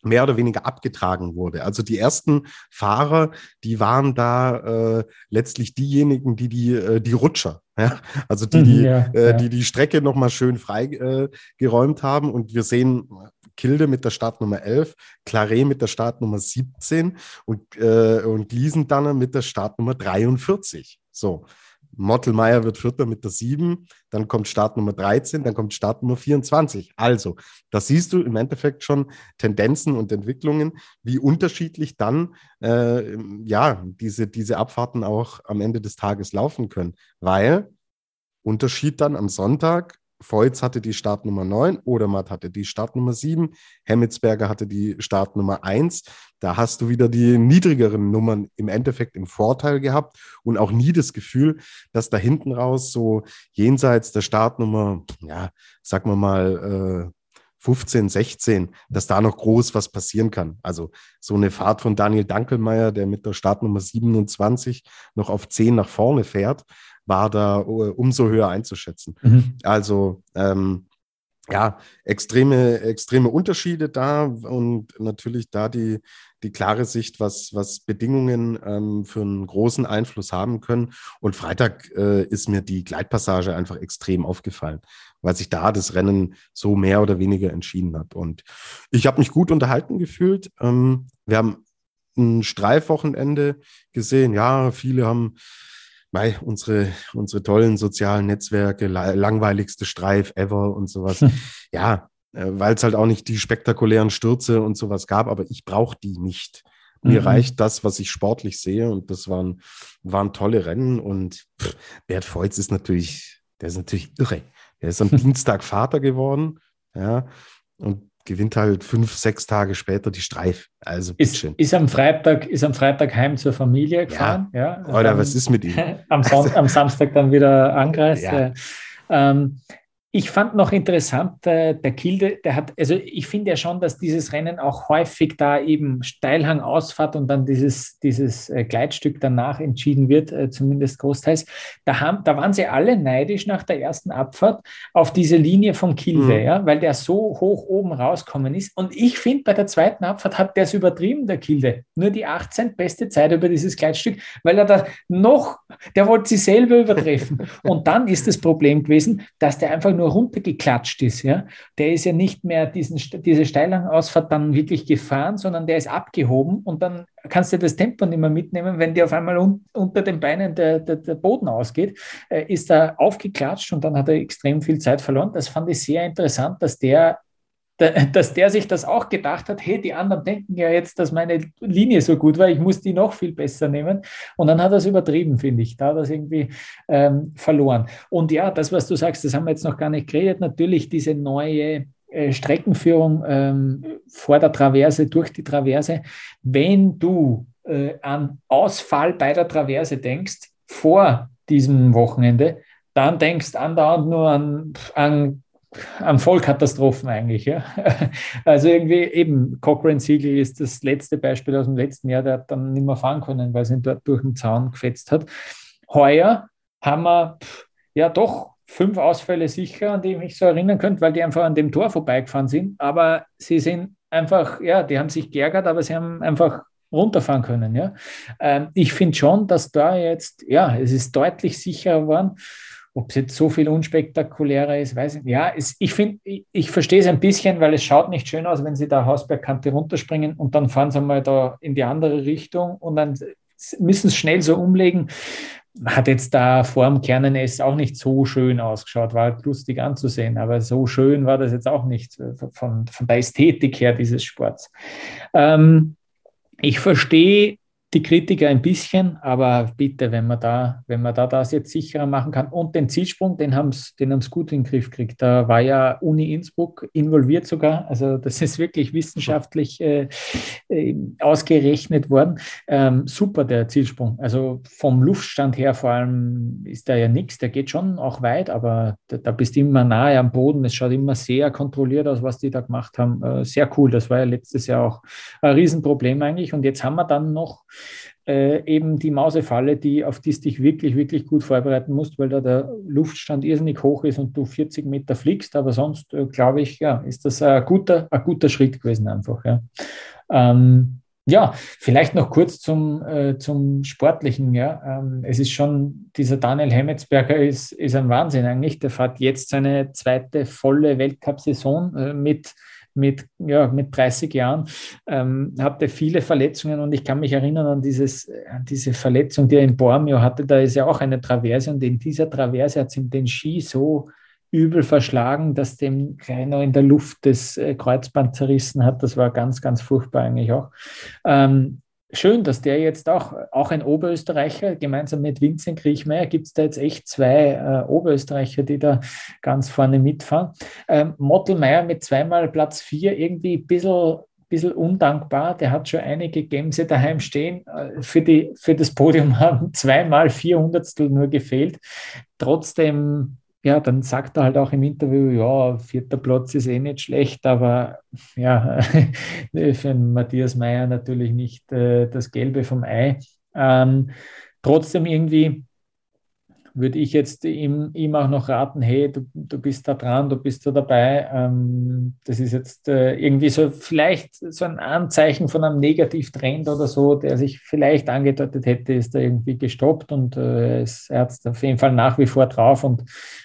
[SPEAKER 3] mehr oder weniger abgetragen wurde. Also die ersten Fahrer, die waren da äh, letztlich diejenigen, die die, äh, die Rutscher, ja? also die, die, ja, äh, ja. die die Strecke nochmal schön frei äh, geräumt haben. Und wir sehen Kilde mit der Startnummer 11, Claret mit der Startnummer 17 und, äh, und Gliesendanner mit der Startnummer 43. So. Mottelmeier wird Vierter mit der 7, dann kommt Startnummer 13, dann kommt Startnummer 24. Also, da siehst du im Endeffekt schon Tendenzen und Entwicklungen, wie unterschiedlich dann äh, ja, diese, diese Abfahrten auch am Ende des Tages laufen können. Weil Unterschied dann am Sonntag, Voits hatte die Startnummer 9, Odermatt hatte die Startnummer 7, Hemmetsberger hatte die Startnummer 1. Da hast du wieder die niedrigeren Nummern im Endeffekt im Vorteil gehabt und auch nie das Gefühl, dass da hinten raus so jenseits der Startnummer, ja, sagen wir mal, äh, 15, 16, dass da noch groß was passieren kann. Also so eine Fahrt von Daniel Dankelmeier, der mit der Startnummer 27 noch auf 10 nach vorne fährt, war da uh, umso höher einzuschätzen. Mhm. Also ähm, ja, extreme, extreme Unterschiede da und natürlich da die, die klare Sicht, was, was Bedingungen ähm, für einen großen Einfluss haben können. Und Freitag äh, ist mir die Gleitpassage einfach extrem aufgefallen, weil sich da das Rennen so mehr oder weniger entschieden hat. Und ich habe mich gut unterhalten gefühlt. Ähm, wir haben ein Streifwochenende gesehen. Ja, viele haben mei, unsere, unsere tollen sozialen Netzwerke, langweiligste Streif ever und sowas. Hm. Ja, äh, weil es halt auch nicht die spektakulären Stürze und sowas gab, aber ich brauche die nicht. Mir mhm. reicht das, was ich sportlich sehe und das waren, waren tolle Rennen und pff, Bert Feutz ist natürlich, der ist natürlich irre. Er ist am Dienstag Vater geworden, ja, und gewinnt halt fünf, sechs Tage später die Streif. Also
[SPEAKER 2] ist, ist, am Freitag, ist am Freitag heim zur Familie gefahren.
[SPEAKER 3] Ja. ja Oder was ist mit ihm?
[SPEAKER 2] am, am, Samstag dann wieder angereist. Ja. Ähm, ich fand noch interessant, äh, der Kilde, der hat, also ich finde ja schon, dass dieses Rennen auch häufig da eben Steilhang Ausfahrt und dann dieses, dieses äh, Gleitstück danach entschieden wird, äh, zumindest großteils. Da, haben, da waren sie alle neidisch nach der ersten Abfahrt auf diese Linie von Kilde, mhm. ja, weil der so hoch oben rauskommen ist. Und ich finde, bei der zweiten Abfahrt hat der es übertrieben, der Kilde. Nur die 18 beste Zeit über dieses Gleitstück, weil er da noch, der wollte sie selber übertreffen. und dann ist das Problem gewesen, dass der einfach nur nur runtergeklatscht ist, ja, der ist ja nicht mehr diesen, diese Steilangausfahrt dann wirklich gefahren, sondern der ist abgehoben und dann kannst du das Tempo nicht mehr mitnehmen, wenn dir auf einmal un unter den Beinen der, der, der Boden ausgeht, äh, ist er aufgeklatscht und dann hat er extrem viel Zeit verloren. Das fand ich sehr interessant, dass der dass der sich das auch gedacht hat, hey, die anderen denken ja jetzt, dass meine Linie so gut war, ich muss die noch viel besser nehmen. Und dann hat er es übertrieben, finde ich. Da hat er es irgendwie ähm, verloren. Und ja, das, was du sagst, das haben wir jetzt noch gar nicht geredet, natürlich diese neue äh, Streckenführung ähm, vor der Traverse, durch die Traverse. Wenn du äh, an Ausfall bei der Traverse denkst, vor diesem Wochenende, dann denkst andauernd nur an, an an Vollkatastrophen eigentlich. Ja. Also irgendwie eben, Cochrane Siegel ist das letzte Beispiel aus dem letzten Jahr, der hat dann nicht mehr fahren können, weil es ihn dort durch den Zaun gefetzt hat. Heuer haben wir ja doch fünf Ausfälle sicher, an die ich mich so erinnern könnte, weil die einfach an dem Tor vorbeigefahren sind. Aber sie sind einfach, ja, die haben sich geärgert, aber sie haben einfach runterfahren können. Ja. Ähm, ich finde schon, dass da jetzt, ja, es ist deutlich sicherer geworden. Ob es jetzt so viel unspektakulärer ist, weiß ich nicht. Ja, es, ich ich, ich verstehe es ein bisschen, weil es schaut nicht schön aus, wenn sie da Hausbergkante runterspringen und dann fahren sie mal da in die andere Richtung und dann müssen sie schnell so umlegen. Hat jetzt da vor dem Kernen-S auch nicht so schön ausgeschaut, war halt lustig anzusehen, aber so schön war das jetzt auch nicht äh, von, von der Ästhetik her dieses Sports. Ähm, ich verstehe die Kritiker ein bisschen, aber bitte, wenn man da, wenn man da das jetzt sicherer machen kann und den Zielsprung, den haben sie den gut in den Griff gekriegt. Da war ja Uni Innsbruck involviert sogar. Also das ist wirklich wissenschaftlich äh, äh, ausgerechnet worden. Ähm, super, der Zielsprung. Also vom Luftstand her vor allem ist da ja nichts. Der geht schon auch weit, aber da, da, bist du immer nahe am Boden. Es schaut immer sehr kontrolliert aus, was die da gemacht haben. Äh, sehr cool. Das war ja letztes Jahr auch ein Riesenproblem eigentlich. Und jetzt haben wir dann noch äh, eben die Mausefalle, die, auf die du dich wirklich, wirklich gut vorbereiten musst, weil da der Luftstand irrsinnig hoch ist und du 40 Meter fliegst. Aber sonst, äh, glaube ich, ja, ist das ein guter, ein guter Schritt gewesen einfach. Ja. Ähm, ja, vielleicht noch kurz zum, äh, zum Sportlichen. Ja. Ähm, es ist schon, dieser Daniel Hemmetsberger ist, ist ein Wahnsinn eigentlich. Der fährt jetzt seine zweite volle Weltcup-Saison äh, mit mit, ja, mit 30 Jahren, ähm, hatte viele Verletzungen und ich kann mich erinnern an, dieses, an diese Verletzung, die er in Bormio hatte. Da ist ja auch eine Traverse und in dieser Traverse hat es ihm den Ski so übel verschlagen, dass dem noch in der Luft das äh, Kreuzband zerrissen hat. Das war ganz, ganz furchtbar eigentlich auch. Ähm, schön, dass der jetzt auch, auch ein Oberösterreicher, gemeinsam mit Vincent Kriechmeier, gibt es da jetzt echt zwei äh, Oberösterreicher, die da ganz vorne mitfahren. Ähm, Mottelmeier mit zweimal Platz vier, irgendwie ein bisschen bisschen undankbar. Der hat schon einige Gemse daheim stehen. Äh, für, die, für das Podium haben zweimal 400 nur gefehlt. Trotzdem ja, dann sagt er halt auch im Interview, ja, vierter Platz ist eh nicht schlecht, aber ja, für Matthias Meyer natürlich nicht äh, das Gelbe vom Ei. Ähm, trotzdem irgendwie würde ich jetzt ihm, ihm auch noch raten, hey, du, du bist da dran, du bist da dabei. Ähm, das ist jetzt äh, irgendwie so vielleicht so ein Anzeichen von einem Negativtrend oder so, der sich vielleicht angedeutet hätte, ist da irgendwie gestoppt und äh, es, er hat auf jeden Fall nach wie vor drauf und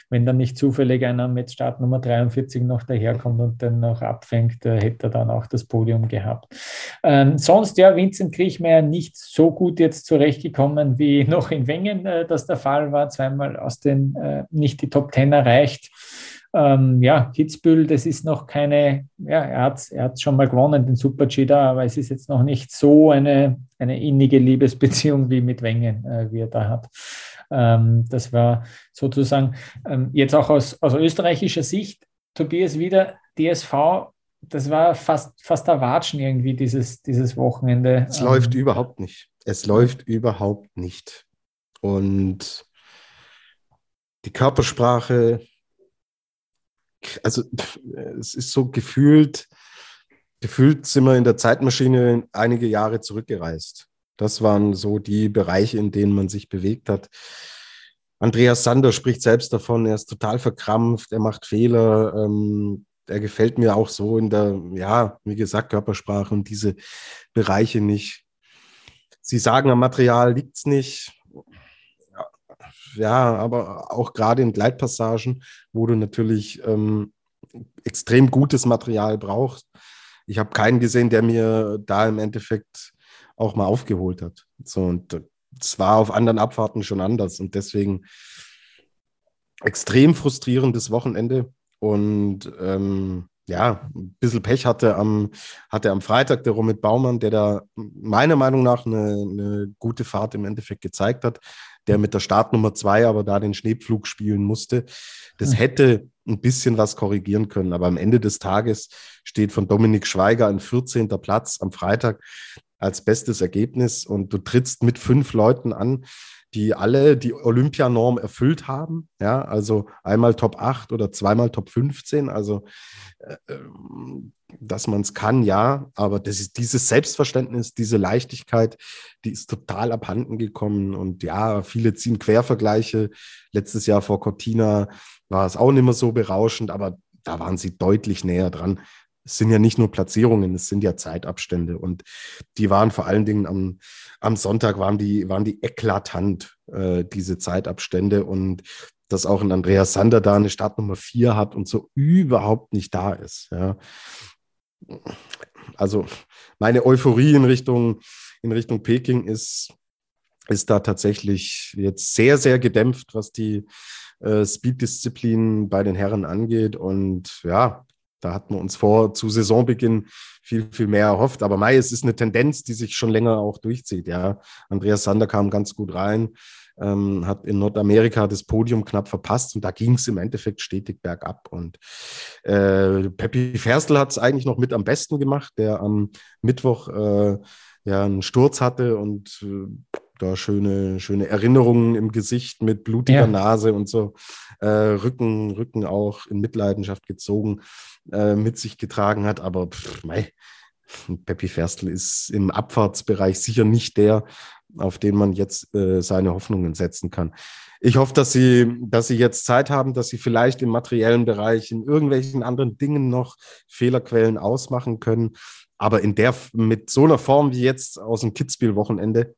[SPEAKER 2] wenn dann nicht zufällig einer mit Startnummer 43 noch daherkommt und den noch abfängt, äh, hätte er dann auch das Podium gehabt. Ähm, sonst, ja, Vincent Kriechmeier nicht so gut jetzt zurechtgekommen wie noch in Wengen äh, das der Fall war, zweimal aus den, äh, nicht die Top Ten erreicht. Ähm, ja, Kitzbühel, das ist noch keine, ja, er hat er hat schon mal gewonnen, den Super-G da, aber es ist jetzt noch nicht so eine, eine innige Liebesbeziehung wie mit Wengen, äh, wie er da hat. Ähm, das war sozusagen ähm, jetzt auch aus, aus österreichischer Sicht, Tobias wieder, DSV, das war fast, fast Watschen irgendwie dieses, dieses Wochenende.
[SPEAKER 3] Es ähm, läuft überhaupt nicht. Es läuft überhaupt nicht. Und die Körpersprache, also es ist so gefühlt, gefühlt sind wir in der Zeitmaschine einige Jahre zurückgereist. Das waren so die Bereiche, in denen man sich bewegt hat. Andreas Sander spricht selbst davon, er ist total verkrampft, er macht Fehler. Ähm, er gefällt mir auch so in der, ja, wie gesagt, Körpersprache und diese Bereiche nicht. Sie sagen, am Material liegt es nicht. Ja, aber auch gerade in Gleitpassagen, wo du natürlich ähm, extrem gutes Material brauchst. Ich habe keinen gesehen, der mir da im Endeffekt auch mal aufgeholt hat. So, und es war auf anderen Abfahrten schon anders. Und deswegen extrem frustrierendes Wochenende. Und ähm, ja, ein bisschen Pech hatte am, hatte am Freitag der Romit Baumann, der da meiner Meinung nach eine, eine gute Fahrt im Endeffekt gezeigt hat, der mit der Startnummer zwei aber da den Schneepflug spielen musste. Das hm. hätte ein bisschen was korrigieren können, aber am Ende des Tages steht von Dominik Schweiger ein 14. Platz am Freitag als bestes Ergebnis und du trittst mit fünf Leuten an, die alle die Olympianorm erfüllt haben. Ja, also einmal Top 8 oder zweimal Top 15. Also, äh, ähm, dass man es kann, ja, aber das ist dieses Selbstverständnis, diese Leichtigkeit, die ist total abhanden gekommen. Und ja, viele ziehen Quervergleiche. Letztes Jahr vor Cortina war es auch nicht mehr so berauschend, aber da waren sie deutlich näher dran es sind ja nicht nur Platzierungen, es sind ja Zeitabstände. Und die waren vor allen Dingen am, am Sonntag waren die, waren die eklatant, äh, diese Zeitabstände. Und dass auch ein Andreas Sander da eine Startnummer 4 hat und so überhaupt nicht da ist. Ja. Also meine Euphorie in Richtung, in Richtung Peking ist, ist da tatsächlich jetzt sehr, sehr gedämpft, was die äh, Speed-Disziplin bei den Herren angeht. Und ja, da hatten wir uns vor zu Saisonbeginn viel, viel mehr erhofft. Aber Mai, es ist eine Tendenz, die sich schon länger auch durchzieht. Ja, Andreas Sander kam ganz gut rein, ähm, hat in Nordamerika das Podium knapp verpasst und da ging es im Endeffekt stetig bergab. Und äh, Peppi Ferstl hat es eigentlich noch mit am besten gemacht, der am Mittwoch äh, ja einen Sturz hatte und äh, da schöne, schöne Erinnerungen im Gesicht mit blutiger ja. Nase und so, äh, Rücken, Rücken auch in Mitleidenschaft gezogen, äh, mit sich getragen hat. Aber pff, mei, Peppi Ferstl ist im Abfahrtsbereich sicher nicht der, auf den man jetzt äh, seine Hoffnungen setzen kann. Ich hoffe, dass sie, dass sie jetzt Zeit haben, dass sie vielleicht im materiellen Bereich in irgendwelchen anderen Dingen noch Fehlerquellen ausmachen können. Aber in der, mit so einer Form wie jetzt aus dem Kitzbühel-Wochenende,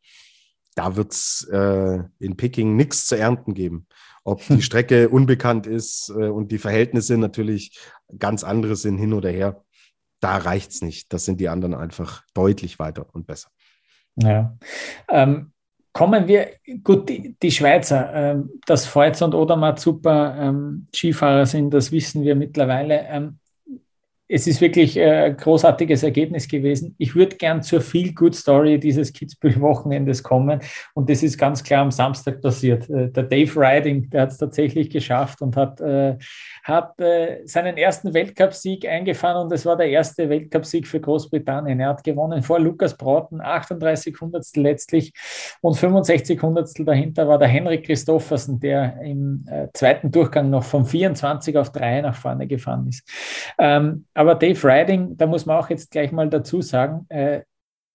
[SPEAKER 3] da wird es äh, in Peking nichts zu ernten geben. Ob die Strecke unbekannt ist äh, und die Verhältnisse natürlich ganz andere sind hin oder her, da reicht es nicht. Das sind die anderen einfach deutlich weiter und besser.
[SPEAKER 2] Ja. Ähm, kommen wir, gut, die, die Schweizer, ähm, dass Feuz und Odermatt super ähm, Skifahrer sind, das wissen wir mittlerweile. Ähm, es ist wirklich äh, ein großartiges Ergebnis gewesen. Ich würde gern zur Feel-Good-Story dieses Kitzbühel-Wochenendes kommen. Und das ist ganz klar am Samstag passiert. Äh, der Dave Riding, der hat es tatsächlich geschafft und hat, äh, hat seinen ersten Weltcupsieg eingefahren. Und es war der erste Weltcupsieg für Großbritannien. Er hat gewonnen vor Lukas Broughton, 38 Hundertstel letztlich. Und 65 Hundertstel dahinter war der Henrik Christoffersen, der im zweiten Durchgang noch von 24 auf 3 nach vorne gefahren ist. Ähm, aber Dave Riding, da muss man auch jetzt gleich mal dazu sagen, äh,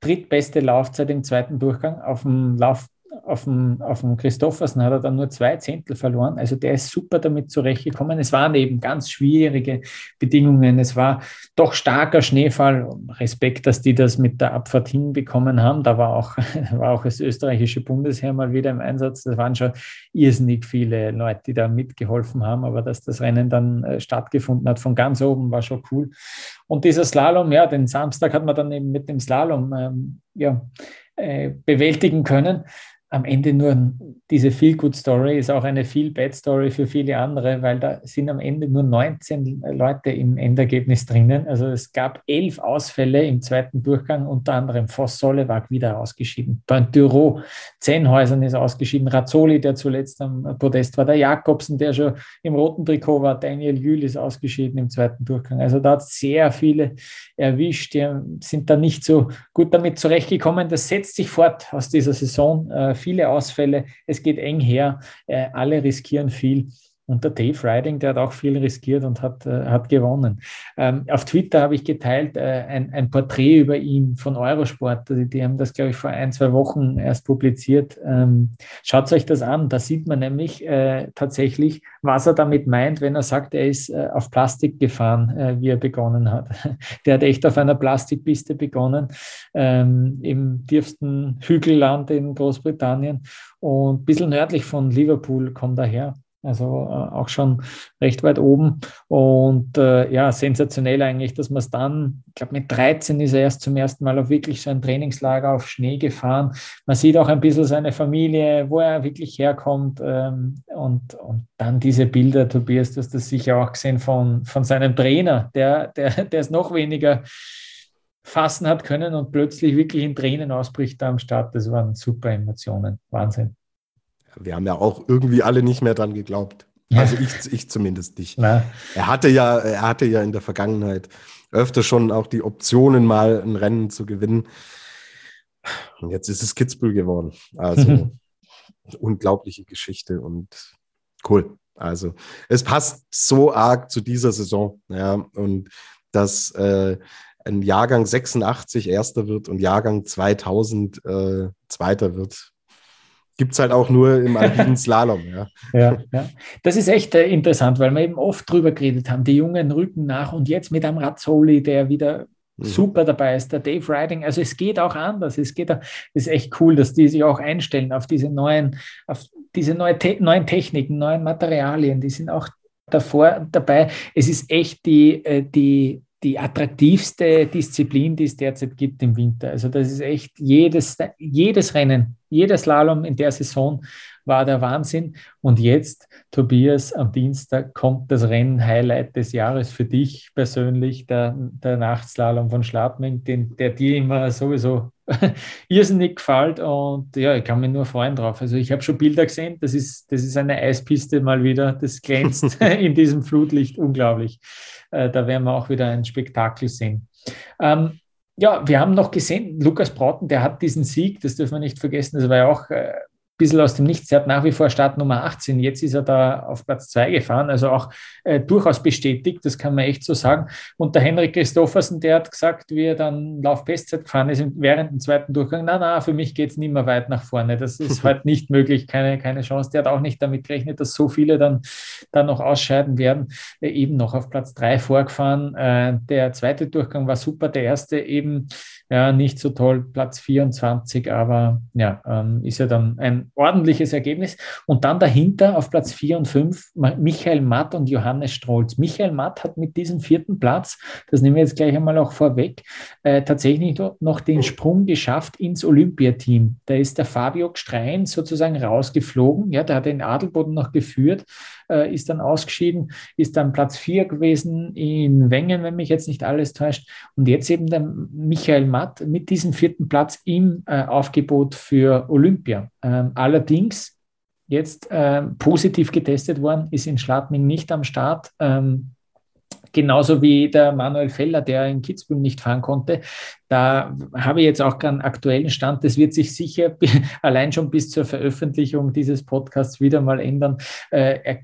[SPEAKER 2] drittbeste Laufzeit im zweiten Durchgang auf dem Lauf auf dem, auf dem Christoffersen hat er dann nur zwei Zehntel verloren. Also der ist super damit zurechtgekommen. Es waren eben ganz schwierige Bedingungen. Es war doch starker Schneefall. Respekt, dass die das mit der Abfahrt hinbekommen haben. Da war auch, war auch das österreichische Bundesheer mal wieder im Einsatz. Das waren schon irrsinnig viele Leute, die da mitgeholfen haben. Aber dass das Rennen dann äh, stattgefunden hat von ganz oben, war schon cool. Und dieser Slalom, ja, den Samstag hat man dann eben mit dem Slalom ähm, ja, äh, bewältigen können am Ende nur diese Feel-Good-Story ist auch eine Feel-Bad-Story für viele andere, weil da sind am Ende nur 19 Leute im Endergebnis drinnen. Also es gab elf Ausfälle im zweiten Durchgang, unter anderem Voss Solewag wieder ausgeschieden. Pointureau, Zehnhäusern ist ausgeschieden. Razzoli, der zuletzt am Podest war. Der Jakobsen, der schon im roten Trikot war. Daniel Jühl ist ausgeschieden im zweiten Durchgang. Also da hat sehr viele erwischt. Die sind da nicht so gut damit zurechtgekommen. Das setzt sich fort aus dieser Saison. Viele Ausfälle, es geht eng her, äh, alle riskieren viel. Und der Dave Riding, der hat auch viel riskiert und hat, äh, hat gewonnen. Ähm, auf Twitter habe ich geteilt äh, ein, ein Porträt über ihn von Eurosport. Die, die haben das, glaube ich, vor ein, zwei Wochen erst publiziert. Ähm, schaut euch das an. Da sieht man nämlich äh, tatsächlich, was er damit meint, wenn er sagt, er ist äh, auf Plastik gefahren, äh, wie er begonnen hat. Der hat echt auf einer Plastikpiste begonnen, ähm, im tiefsten Hügelland in Großbritannien und ein bisschen nördlich von Liverpool kommt er her. Also äh, auch schon recht weit oben. Und äh, ja, sensationell eigentlich, dass man es dann, ich glaube, mit 13 ist er erst zum ersten Mal auf wirklich so ein Trainingslager auf Schnee gefahren. Man sieht auch ein bisschen seine Familie, wo er wirklich herkommt. Ähm, und, und dann diese Bilder, Tobias, du hast das sicher auch gesehen von, von seinem Trainer, der, der, der es noch weniger fassen hat können und plötzlich wirklich in Tränen ausbricht da am Start. Das waren super Emotionen. Wahnsinn
[SPEAKER 3] wir haben ja auch irgendwie alle nicht mehr dran geglaubt. Also ich, ich zumindest nicht. Na. Er hatte ja, er hatte ja in der Vergangenheit öfter schon auch die Optionen, mal ein Rennen zu gewinnen. Und jetzt ist es Kitzbühel geworden. Also unglaubliche Geschichte und cool. Also es passt so arg zu dieser Saison. Ja, und dass äh, ein Jahrgang 86 erster wird und Jahrgang 2000 äh, zweiter wird, gibt es halt auch nur im alpinen Slalom. Ja.
[SPEAKER 2] ja, ja. Das ist echt äh, interessant, weil wir eben oft drüber geredet haben, die Jungen rücken nach und jetzt mit einem Razzoli, der wieder mhm. super dabei ist, der Dave Riding. Also es geht auch anders. Es geht, es ist echt cool, dass die sich auch einstellen auf diese neuen, auf diese neue Te neuen Techniken, neuen Materialien. Die sind auch davor dabei. Es ist echt die, äh, die die attraktivste Disziplin, die es derzeit gibt im Winter. Also das ist echt jedes, jedes Rennen, jeder Slalom in der Saison war der Wahnsinn. Und jetzt, Tobias, am Dienstag kommt das Rennen-Highlight des Jahres für dich persönlich, der, der Nachtslalom von Schladming, den, der dir immer sowieso irrsinnig gefällt. Und ja, ich kann mich nur freuen drauf. Also ich habe schon Bilder gesehen, das ist, das ist eine Eispiste mal wieder, das glänzt in diesem Flutlicht unglaublich. Äh, da werden wir auch wieder ein Spektakel sehen. Ähm, ja, wir haben noch gesehen, Lukas Brauten, der hat diesen Sieg, das dürfen wir nicht vergessen, das war ja auch äh, bisschen aus dem Nichts. Er hat nach wie vor Startnummer 18. Jetzt ist er da auf Platz 2 gefahren, also auch äh, durchaus bestätigt, das kann man echt so sagen. Und der Henrik Christoffersen, der hat gesagt, wie er dann Laufbestzeit gefahren ist während dem zweiten Durchgang, na, na, für mich geht es nicht mehr weit nach vorne. Das ist halt nicht möglich, keine, keine Chance. Der hat auch nicht damit gerechnet, dass so viele dann, dann noch ausscheiden werden. Äh, eben noch auf Platz 3 vorgefahren. Äh, der zweite Durchgang war super, der erste eben ja, nicht so toll, Platz 24, aber ja, ähm, ist ja dann ein ordentliches Ergebnis. Und dann dahinter auf Platz 4 und 5 Michael Matt und Johannes Strolz. Michael Matt hat mit diesem vierten Platz, das nehmen wir jetzt gleich einmal auch vorweg, äh, tatsächlich noch den Sprung geschafft ins Olympiateam. Da ist der Fabio Strein sozusagen rausgeflogen. Ja, der hat den Adelboden noch geführt äh, ist dann ausgeschieden, ist dann Platz 4 gewesen in Wengen, wenn mich jetzt nicht alles täuscht. Und jetzt eben der Michael Matt mit diesem vierten Platz im äh, Aufgebot für Olympia. Ähm, allerdings jetzt äh, positiv getestet worden, ist in Schladming nicht am Start. Ähm, genauso wie der Manuel Feller, der in Kitzbühel nicht fahren konnte. Da habe ich jetzt auch keinen aktuellen Stand. Das wird sich sicher allein schon bis zur Veröffentlichung dieses Podcasts wieder mal ändern. Äh,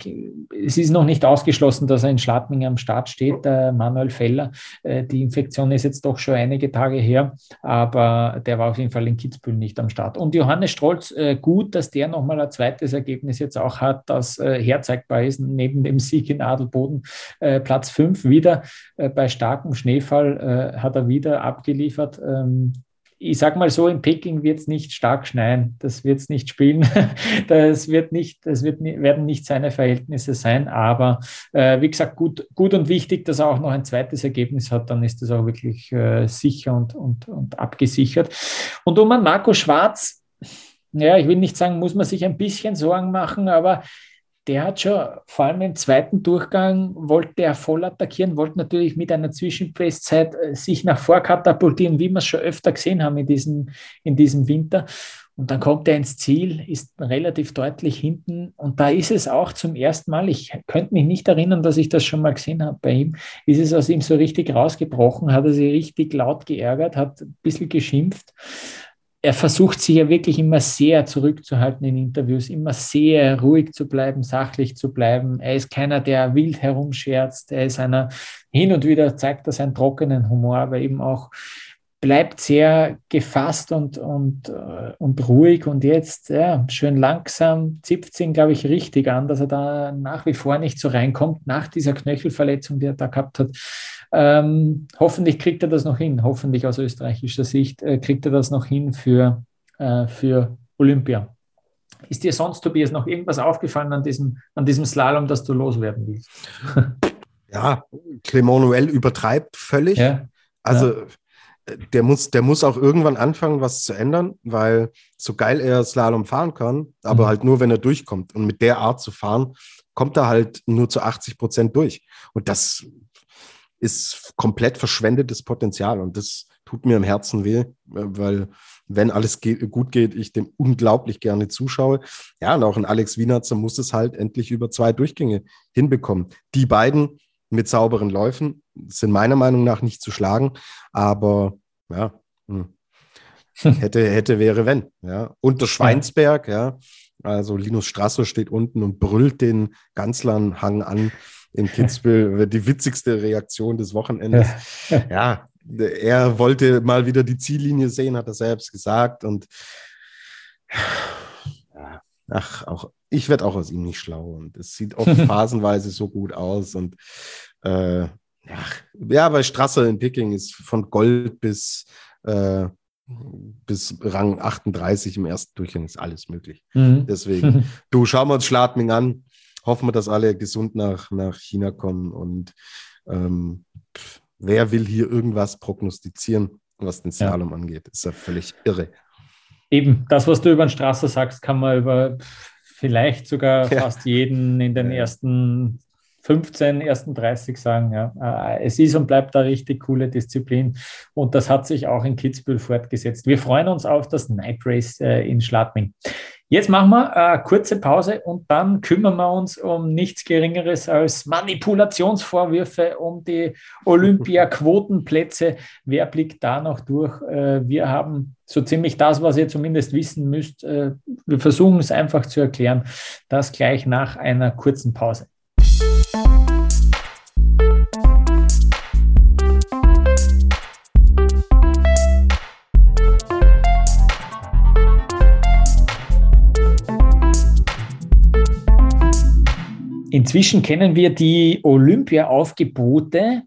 [SPEAKER 2] es ist noch nicht ausgeschlossen, dass er in Schladming am Start steht, der Manuel Feller. Äh, die Infektion ist jetzt doch schon einige Tage her, aber der war auf jeden Fall in Kitzbühel nicht am Start. Und Johannes Strolz, äh, gut, dass der nochmal ein zweites Ergebnis jetzt auch hat, das herzeigbar ist, neben dem Sieg in Adelboden, Platz 5 wieder. Bei starkem Schneefall hat er wieder abgeliefert geliefert. Ähm, ich sage mal so, in Peking wird es nicht stark schneien. Das wird es nicht spielen. das wird nicht, das wird, werden nicht seine Verhältnisse sein. Aber äh, wie gesagt, gut, gut und wichtig, dass er auch noch ein zweites Ergebnis hat. Dann ist das auch wirklich äh, sicher und, und, und abgesichert. Und um an Marco Schwarz, ja, ich will nicht sagen, muss man sich ein bisschen Sorgen machen, aber der hat schon, vor allem im zweiten Durchgang, wollte er voll attackieren, wollte natürlich mit einer Zwischenpresszeit äh, sich nach vor katapultieren, wie wir es schon öfter gesehen haben in diesem, in diesem Winter. Und dann kommt er ins Ziel, ist relativ deutlich hinten. Und da ist es auch zum ersten Mal, ich könnte mich nicht erinnern, dass ich das schon mal gesehen habe bei ihm, ist es aus ihm so richtig rausgebrochen, hat er sich richtig laut geärgert, hat ein bisschen geschimpft. Er versucht sich ja wirklich immer sehr zurückzuhalten in Interviews, immer sehr ruhig zu bleiben, sachlich zu bleiben. Er ist keiner, der wild herumscherzt. Er ist einer, hin und wieder zeigt er seinen trockenen Humor, aber eben auch bleibt sehr gefasst und, und, äh, und ruhig und jetzt ja, schön langsam zipft ihn, glaube ich, richtig an, dass er da nach wie vor nicht so reinkommt nach dieser Knöchelverletzung, die er da gehabt hat. Ähm, hoffentlich kriegt er das noch hin, hoffentlich aus österreichischer Sicht äh, kriegt er das noch hin für, äh, für Olympia. Ist dir sonst, Tobias, noch irgendwas aufgefallen an diesem, an diesem Slalom, dass du loswerden willst?
[SPEAKER 3] Ja, Clement übertreibt völlig. Ja, also ja der muss, der muss auch irgendwann anfangen, was zu ändern, weil so geil er Slalom fahren kann, aber mhm. halt nur, wenn er durchkommt. Und mit der Art zu fahren, kommt er halt nur zu 80 Prozent durch. Und das ist komplett verschwendetes Potenzial. Und das tut mir im Herzen weh, weil wenn alles geht, gut geht, ich dem unglaublich gerne zuschaue. Ja, und auch ein Alex Wienerzer muss es halt endlich über zwei Durchgänge hinbekommen. Die beiden mit sauberen Läufen sind meiner Meinung nach nicht zu schlagen, aber ja, hm. hätte, hätte, wäre, wenn. Ja. Unter Schweinsberg, ja, also Linus Strasser steht unten und brüllt den Ganzlernhang an in Kitzbühel. Die witzigste Reaktion des Wochenendes. Ja, er wollte mal wieder die Ziellinie sehen, hat er selbst gesagt. Und ach, auch ich werde auch aus ihm nicht schlau. Und es sieht oft phasenweise so gut aus. Und äh, Ach, ja, bei Strasser in Picking ist von Gold bis, äh, bis Rang 38 im ersten Durchgang ist alles möglich. Mhm. Deswegen, du, schauen wir uns Schladming an. Hoffen wir, dass alle gesund nach, nach China kommen. Und ähm, wer will hier irgendwas prognostizieren, was den Slalom ja. angeht? Ist ja völlig irre.
[SPEAKER 2] Eben, das, was du über den Strasser sagst, kann man über vielleicht sogar ja. fast jeden in den ersten 15, ersten 30 sagen, ja, äh, es ist und bleibt eine richtig coole Disziplin und das hat sich auch in Kitzbühel fortgesetzt. Wir freuen uns auf das Night Race äh, in Schladming. Jetzt machen wir eine kurze Pause und dann kümmern wir uns um nichts Geringeres als Manipulationsvorwürfe um die Olympia-Quotenplätze. Wer blickt da noch durch? Äh, wir haben so ziemlich das, was ihr zumindest wissen müsst. Wir versuchen es einfach zu erklären. Das gleich nach einer kurzen Pause. Inzwischen kennen wir die Olympia-Aufgebote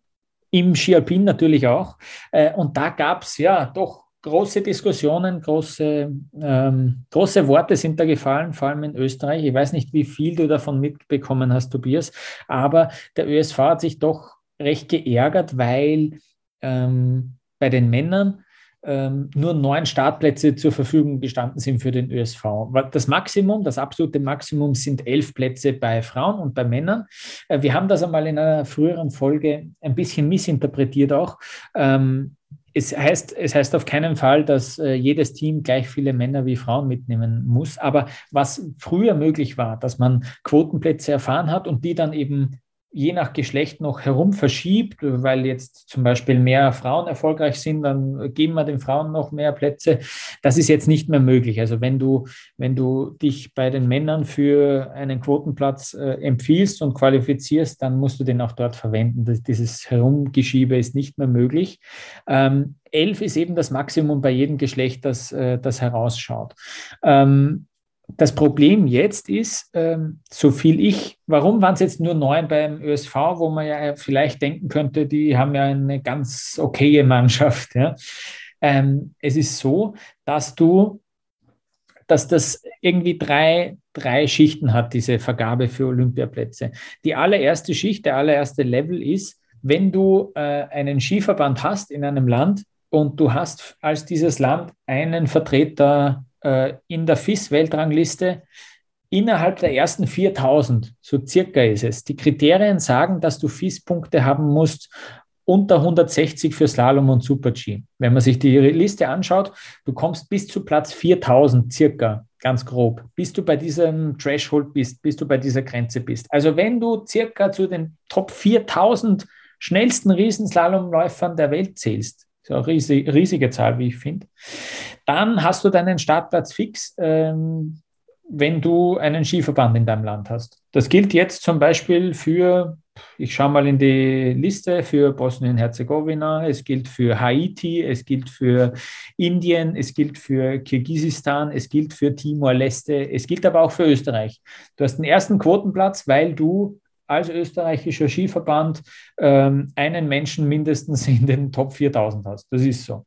[SPEAKER 2] im Skialpin natürlich auch. Äh, und da gab es ja doch große Diskussionen, große, ähm, große Worte sind da gefallen, vor allem in Österreich. Ich weiß nicht, wie viel du davon mitbekommen hast, Tobias, aber der ÖSV hat sich doch recht geärgert, weil ähm, bei den Männern ähm, nur neun Startplätze zur Verfügung gestanden sind für den ÖSV. Das Maximum, das absolute Maximum sind elf Plätze bei Frauen und bei Männern. Äh, wir haben das einmal in einer früheren Folge ein bisschen missinterpretiert auch. Ähm, es heißt, es heißt auf keinen Fall, dass äh, jedes Team gleich viele Männer wie Frauen mitnehmen muss. Aber was früher möglich war, dass man Quotenplätze erfahren hat und die dann eben je nach Geschlecht noch herum verschiebt, weil jetzt zum Beispiel mehr Frauen erfolgreich sind, dann geben wir den Frauen noch mehr Plätze. Das ist jetzt nicht mehr möglich. Also wenn du, wenn du dich bei den Männern für einen Quotenplatz äh, empfiehlst und qualifizierst, dann musst du den auch dort verwenden. Das, dieses Herumgeschiebe ist nicht mehr möglich. Ähm, elf ist eben das Maximum bei jedem Geschlecht, das, äh, das herausschaut. Ähm, das Problem jetzt ist, ähm, so viel ich, warum waren es jetzt nur neun beim ÖSV, wo man ja vielleicht denken könnte, die haben ja eine ganz okaye Mannschaft. Ja? Ähm, es ist so, dass du, dass das irgendwie drei, drei Schichten hat, diese Vergabe für Olympiaplätze. Die allererste Schicht, der allererste Level ist, wenn du äh, einen Skiverband hast in einem Land und du hast als dieses Land einen Vertreter in der FIS-Weltrangliste innerhalb der ersten 4000, so circa ist es. Die Kriterien sagen, dass du FIS-Punkte haben musst unter 160 für Slalom und Super-G. Wenn man sich die Liste anschaut, du kommst bis zu Platz 4000 circa, ganz grob, bis du bei diesem Threshold bist, bis du bei dieser Grenze bist. Also wenn du circa zu den Top 4000 schnellsten Riesenslalomläufern der Welt zählst, ist auch eine riesige, riesige Zahl, wie ich finde. Dann hast du deinen Startplatz fix, ähm, wenn du einen Skiverband in deinem Land hast. Das gilt jetzt zum Beispiel für, ich schaue mal in die Liste, für Bosnien-Herzegowina, es gilt für Haiti, es gilt für Indien, es gilt für Kirgisistan, es gilt für Timor-Leste, es gilt aber auch für Österreich. Du hast den ersten Quotenplatz, weil du als österreichischer Skiverband ähm, einen Menschen mindestens in den Top 4000 hast. Das ist so.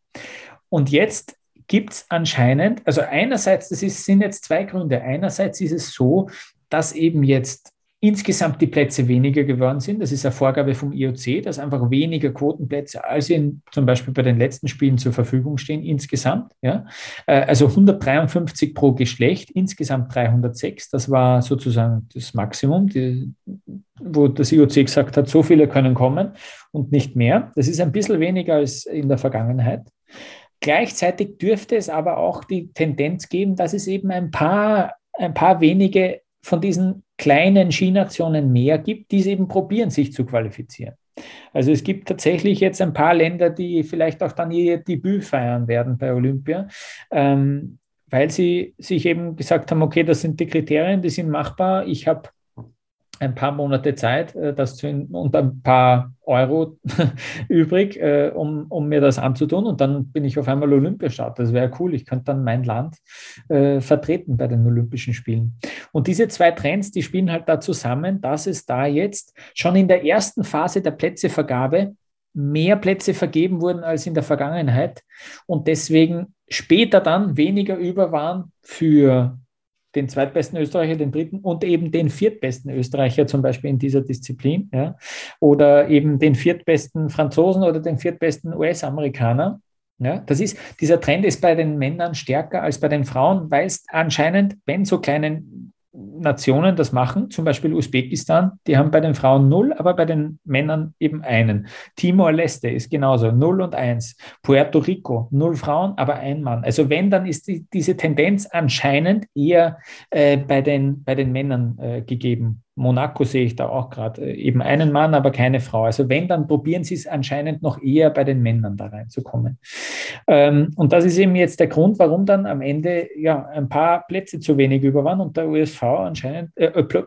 [SPEAKER 2] Und jetzt gibt es anscheinend, also einerseits, das ist, sind jetzt zwei Gründe. Einerseits ist es so, dass eben jetzt insgesamt die Plätze weniger geworden sind. Das ist eine Vorgabe vom IOC, dass einfach weniger Quotenplätze als in, zum Beispiel bei den letzten Spielen zur Verfügung stehen insgesamt. Ja? Äh, also 153 pro Geschlecht, insgesamt 306. Das war sozusagen das Maximum, die, wo das IOC gesagt hat, so viele können kommen und nicht mehr. Das ist ein bisschen weniger als in der Vergangenheit. Gleichzeitig dürfte es aber auch die Tendenz geben, dass es eben ein paar, ein paar wenige von diesen kleinen Skinationen mehr gibt, die es eben probieren, sich zu qualifizieren. Also es gibt tatsächlich jetzt ein paar Länder, die vielleicht auch dann ihr Debüt feiern werden bei Olympia, ähm, weil sie sich eben gesagt haben, okay, das sind die Kriterien, die sind machbar. Ich habe ein paar Monate Zeit, äh, das zu, und ein paar Euro übrig, äh, um, um mir das anzutun. Und dann bin ich auf einmal Olympiastart. Das wäre cool. Ich könnte dann mein Land äh, vertreten bei den Olympischen Spielen. Und diese zwei Trends, die spielen halt da zusammen, dass es da jetzt schon in der ersten Phase der Plätzevergabe mehr Plätze vergeben wurden als in der Vergangenheit und deswegen später dann weniger über waren für den zweitbesten Österreicher, den dritten und eben den viertbesten Österreicher zum Beispiel in dieser Disziplin, ja, oder eben den viertbesten Franzosen oder den viertbesten US-Amerikaner. Ja, das ist, dieser Trend ist bei den Männern stärker als bei den Frauen, weil es anscheinend, wenn so kleinen Nationen das machen, zum Beispiel Usbekistan, die haben bei den Frauen null, aber bei den Männern eben einen. Timor-Leste ist genauso, null und eins. Puerto Rico, null Frauen, aber ein Mann. Also wenn, dann ist die, diese Tendenz anscheinend eher äh, bei, den, bei den Männern äh, gegeben. Monaco sehe ich da auch gerade äh, eben einen Mann, aber keine Frau. Also wenn, dann probieren sie es anscheinend noch eher bei den Männern da reinzukommen. Ähm, und das ist eben jetzt der Grund, warum dann am Ende ja ein paar Plätze zu wenig über waren und der USV anscheinend äh, äh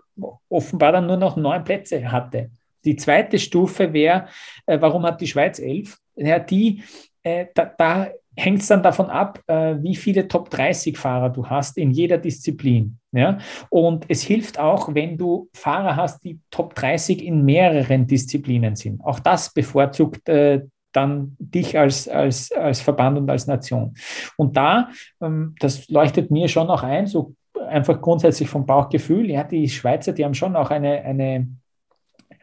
[SPEAKER 2] offenbar dann nur noch neun Plätze hatte. Die zweite Stufe wäre, äh, warum hat die Schweiz elf? Ja, die, äh, da, da hängt es dann davon ab, äh, wie viele Top-30-Fahrer du hast in jeder Disziplin. Ja? Und es hilft auch, wenn du Fahrer hast, die Top 30 in mehreren Disziplinen sind. Auch das bevorzugt äh, dann dich als, als, als Verband und als Nation. Und da, ähm, das leuchtet mir schon auch ein, so einfach grundsätzlich vom Bauchgefühl, ja, die Schweizer, die haben schon auch eine, eine,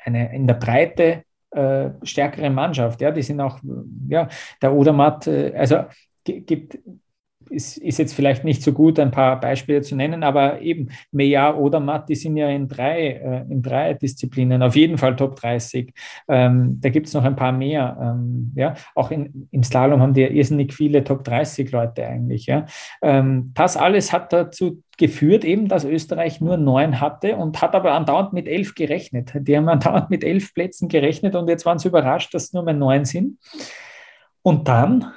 [SPEAKER 2] eine in der Breite äh, stärkere Mannschaft. Ja, die sind auch, ja, der Odermatt, äh, also gibt ist, ist jetzt vielleicht nicht so gut, ein paar Beispiele zu nennen, aber eben Meja oder Matt, die sind ja in drei, äh, in drei Disziplinen, auf jeden Fall Top 30. Ähm, da gibt es noch ein paar mehr. Ähm, ja, auch in, im Slalom haben die ja irrsinnig viele Top 30 Leute eigentlich. Ja. Ähm, das alles hat dazu geführt, eben, dass Österreich nur neun hatte und hat aber andauernd mit elf gerechnet. Die haben andauernd mit elf Plätzen gerechnet und jetzt waren sie überrascht, dass es nur mehr neun sind. Und dann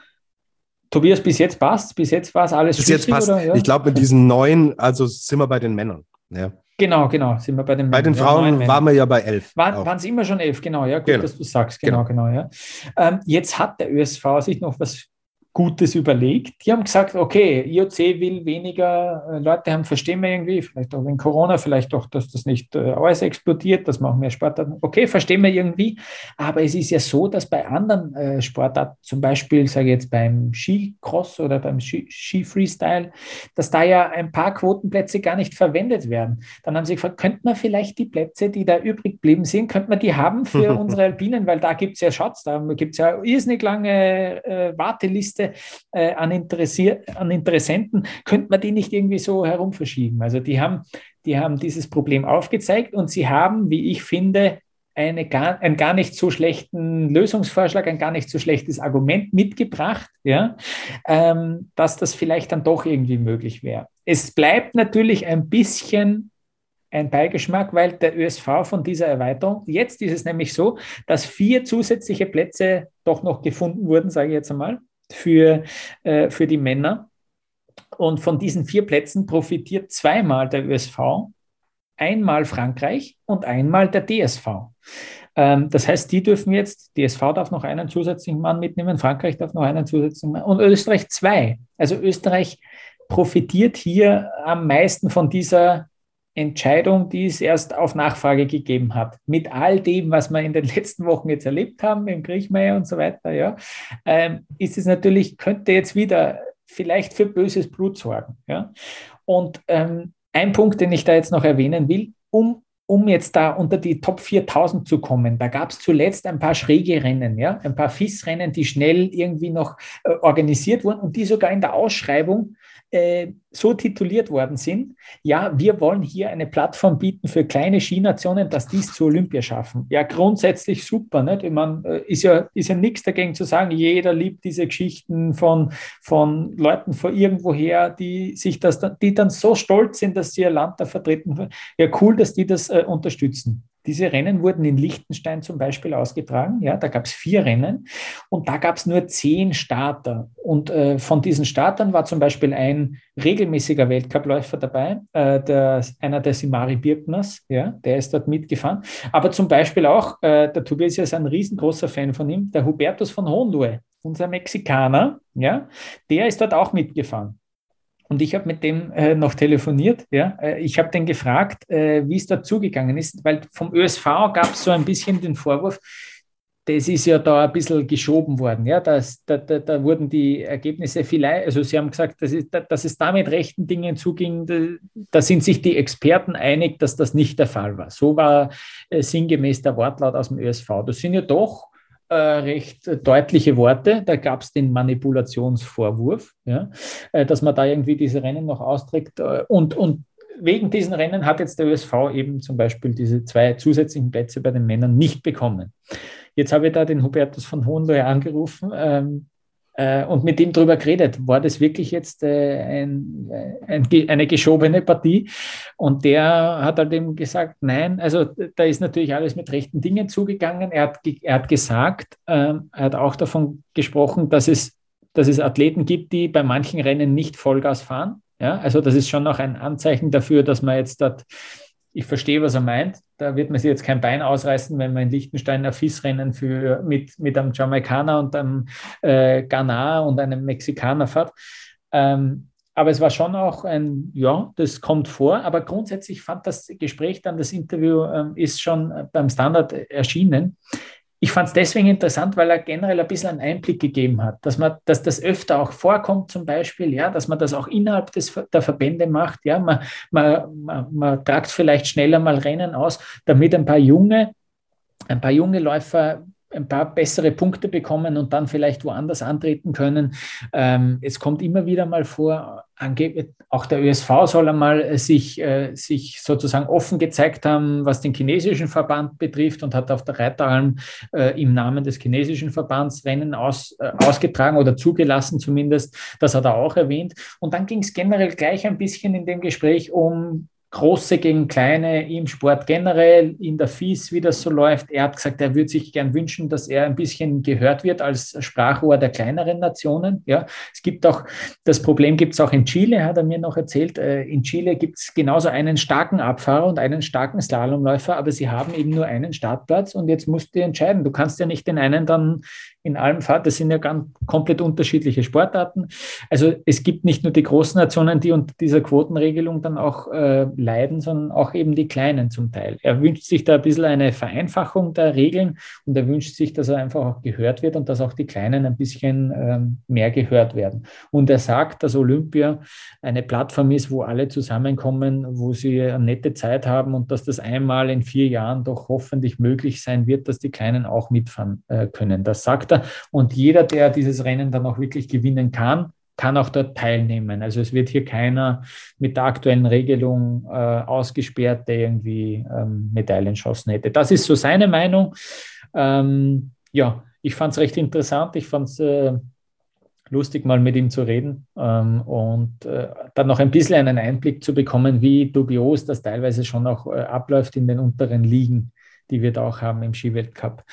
[SPEAKER 2] Tobias, bis jetzt passt, bis jetzt war es alles
[SPEAKER 3] Bis jetzt passt. Oder? Ja? Ich glaube, mit diesen neun, also sind wir bei den Männern. Ja.
[SPEAKER 2] Genau, genau, sind wir bei den
[SPEAKER 3] Bei den Frauen ja, waren wir ja bei elf.
[SPEAKER 2] War, waren es immer schon elf, genau, ja, gut, genau. dass du sagst, genau, genau, genau ja. Ähm, jetzt hat der ÖSV sich noch was Gutes überlegt. Die haben gesagt, okay, IOC will weniger äh, Leute haben, verstehen wir irgendwie, vielleicht auch wegen Corona, vielleicht auch, dass das nicht äh, alles explodiert, dass man auch mehr Sportarten. Okay, verstehen wir irgendwie. Aber es ist ja so, dass bei anderen äh, Sportarten, zum Beispiel, sage ich jetzt beim Skicross oder beim Ski-Freestyle, dass da ja ein paar Quotenplätze gar nicht verwendet werden. Dann haben sie gefragt, könnte man vielleicht die Plätze, die da übrig geblieben sind, könnte man die haben für unsere Alpinen, weil da gibt es ja Schatz, da gibt es ja irrsinnig lange äh, Warteliste Liste äh, an, an Interessenten, könnte man die nicht irgendwie so herum verschieben? Also die haben, die haben dieses Problem aufgezeigt und sie haben, wie ich finde, eine gar, einen gar nicht so schlechten Lösungsvorschlag, ein gar nicht so schlechtes Argument mitgebracht, ja, ähm, dass das vielleicht dann doch irgendwie möglich wäre. Es bleibt natürlich ein bisschen ein Beigeschmack, weil der ÖSV von dieser Erweiterung, jetzt ist es nämlich so, dass vier zusätzliche Plätze doch noch gefunden wurden, sage ich jetzt einmal, für, äh, für die Männer. Und von diesen vier Plätzen profitiert zweimal der ÖSV, einmal Frankreich und einmal der DSV. Ähm, das heißt, die dürfen jetzt, DSV darf noch einen zusätzlichen Mann mitnehmen, Frankreich darf noch einen zusätzlichen Mann und Österreich zwei. Also Österreich profitiert hier am meisten von dieser Entscheidung, die es erst auf Nachfrage gegeben hat. Mit all dem, was wir in den letzten Wochen jetzt erlebt haben, im Griechmeier und so weiter, ja, ähm, ist es natürlich, könnte jetzt wieder vielleicht für böses Blut sorgen. Ja. Und ähm, ein Punkt, den ich da jetzt noch erwähnen will, um um jetzt da unter die Top 4000 zu kommen, da gab es zuletzt ein paar schräge Rennen, ja, ein paar FIS-Rennen, die schnell irgendwie noch äh, organisiert wurden und die sogar in der Ausschreibung äh, so tituliert worden sind, ja, wir wollen hier eine Plattform bieten für kleine Skinationen, dass dies zu Olympia schaffen. Ja, grundsätzlich super. Nicht? Ich meine, äh, ist ja, ist ja nichts dagegen zu sagen, jeder liebt diese Geschichten von, von Leuten von irgendwoher, die sich das, die dann so stolz sind, dass sie ihr Land da vertreten. Ja, cool, dass die das äh, unterstützen. Diese Rennen wurden in Liechtenstein zum Beispiel ausgetragen. Ja, da gab es vier Rennen und da gab es nur zehn Starter. Und äh, von diesen Startern war zum Beispiel ein regelmäßiger Weltcupläufer dabei, äh, der, einer der Simari Birkners, ja, der ist dort mitgefahren. Aber zum Beispiel auch, äh, der Tobias ist ein riesengroßer Fan von ihm, der Hubertus von Hohenlohe, unser Mexikaner, ja, der ist dort auch mitgefahren. Und ich habe mit dem äh, noch telefoniert. Ja? Äh, ich habe den gefragt, äh, wie es da zugegangen ist, weil vom ÖSV gab es so ein bisschen den Vorwurf, das ist ja da ein bisschen geschoben worden. Ja? Das, da, da, da, wurden die Ergebnisse vielleicht, also Sie haben gesagt, dass es, dass es da mit rechten Dingen zuging, da, da, sind sich die Experten einig, dass das nicht der Fall war. So war äh, sinngemäß der Wortlaut aus dem ÖSV. Das sind ja doch äh, recht deutliche Worte. Da gab es den Manipulationsvorwurf, ja, äh, dass man da irgendwie diese Rennen noch austrägt. Äh, und, und wegen diesen Rennen hat jetzt der ÖSV eben zum Beispiel diese zwei zusätzlichen Plätze bei den Männern nicht bekommen. Jetzt habe ich da den Hubertus von Hohenlohe angerufen. Ähm, äh, und mit ihm darüber geredet. War das wirklich jetzt äh, ein, äh, ein, eine geschobene Partie? Und der hat halt eben gesagt, nein, also da ist natürlich alles mit rechten Dingen zugegangen. Er hat, er hat gesagt, ähm, er hat auch davon gesprochen, dass es, dass es Athleten gibt, die bei manchen Rennen nicht Vollgas fahren. Ja, also das ist schon noch ein Anzeichen dafür, dass man jetzt dort ich verstehe, was er meint. Da wird man sich jetzt kein Bein ausreißen, wenn man in Liechtenstein ein FIS-Rennen für, mit, mit einem Jamaikaner und einem äh, Ghana und einem Mexikaner fährt. Ähm, aber es war schon auch ein, ja, das kommt vor. Aber grundsätzlich fand das Gespräch dann, das Interview ähm, ist schon beim Standard erschienen ich fand es deswegen interessant, weil er generell ein bisschen einen Einblick gegeben hat, dass man, dass das öfter auch vorkommt, zum Beispiel, ja, dass man das auch innerhalb des, der Verbände macht, ja, man, man, man, man tragt vielleicht schneller mal Rennen aus, damit ein paar junge, ein paar junge Läufer ein paar bessere Punkte bekommen und dann vielleicht woanders antreten können. Ähm, es kommt immer wieder mal vor, auch der ÖSV soll einmal äh, sich, äh, sich sozusagen offen gezeigt haben, was den chinesischen Verband betrifft und hat auf der Reiteralm äh, im Namen des chinesischen Verbands Rennen aus, äh, ausgetragen oder zugelassen zumindest. Das hat er auch erwähnt. Und dann ging es generell gleich ein bisschen in dem Gespräch um Große gegen Kleine im Sport generell, in der FIS, wie das so läuft. Er hat gesagt, er würde sich gern wünschen, dass er ein bisschen gehört wird als Sprachrohr der kleineren Nationen. Ja, es gibt auch, das Problem gibt es auch in Chile, hat er mir noch erzählt. Äh, in Chile gibt es genauso einen starken Abfahrer und einen starken Slalomläufer, aber sie haben eben nur einen Startplatz und jetzt musst du entscheiden. Du kannst ja nicht den einen dann in allem Fall. Das sind ja ganz komplett unterschiedliche Sportarten. Also es gibt nicht nur die großen Nationen, die unter dieser Quotenregelung dann auch äh, leiden, sondern auch eben die kleinen zum Teil. Er wünscht sich da ein bisschen eine Vereinfachung der Regeln und er wünscht sich, dass er einfach auch gehört wird und dass auch die Kleinen ein bisschen ähm, mehr gehört werden. Und er sagt, dass Olympia eine Plattform ist, wo alle zusammenkommen, wo sie eine nette Zeit haben und dass das einmal in vier Jahren doch hoffentlich möglich sein wird, dass die Kleinen auch mitfahren äh, können. Das sagt Charakter. Und jeder, der dieses Rennen dann auch wirklich gewinnen kann, kann auch dort teilnehmen. Also es wird hier keiner mit der aktuellen Regelung äh, ausgesperrt, der irgendwie ähm, Medaillenschancen hätte. Das ist so seine Meinung. Ähm, ja, ich fand es recht interessant. Ich fand es äh, lustig, mal mit ihm zu reden ähm, und äh, dann noch ein bisschen einen Einblick zu bekommen, wie dubios das teilweise schon auch äh, abläuft in den unteren Ligen, die wir da auch haben im Skiweltcup.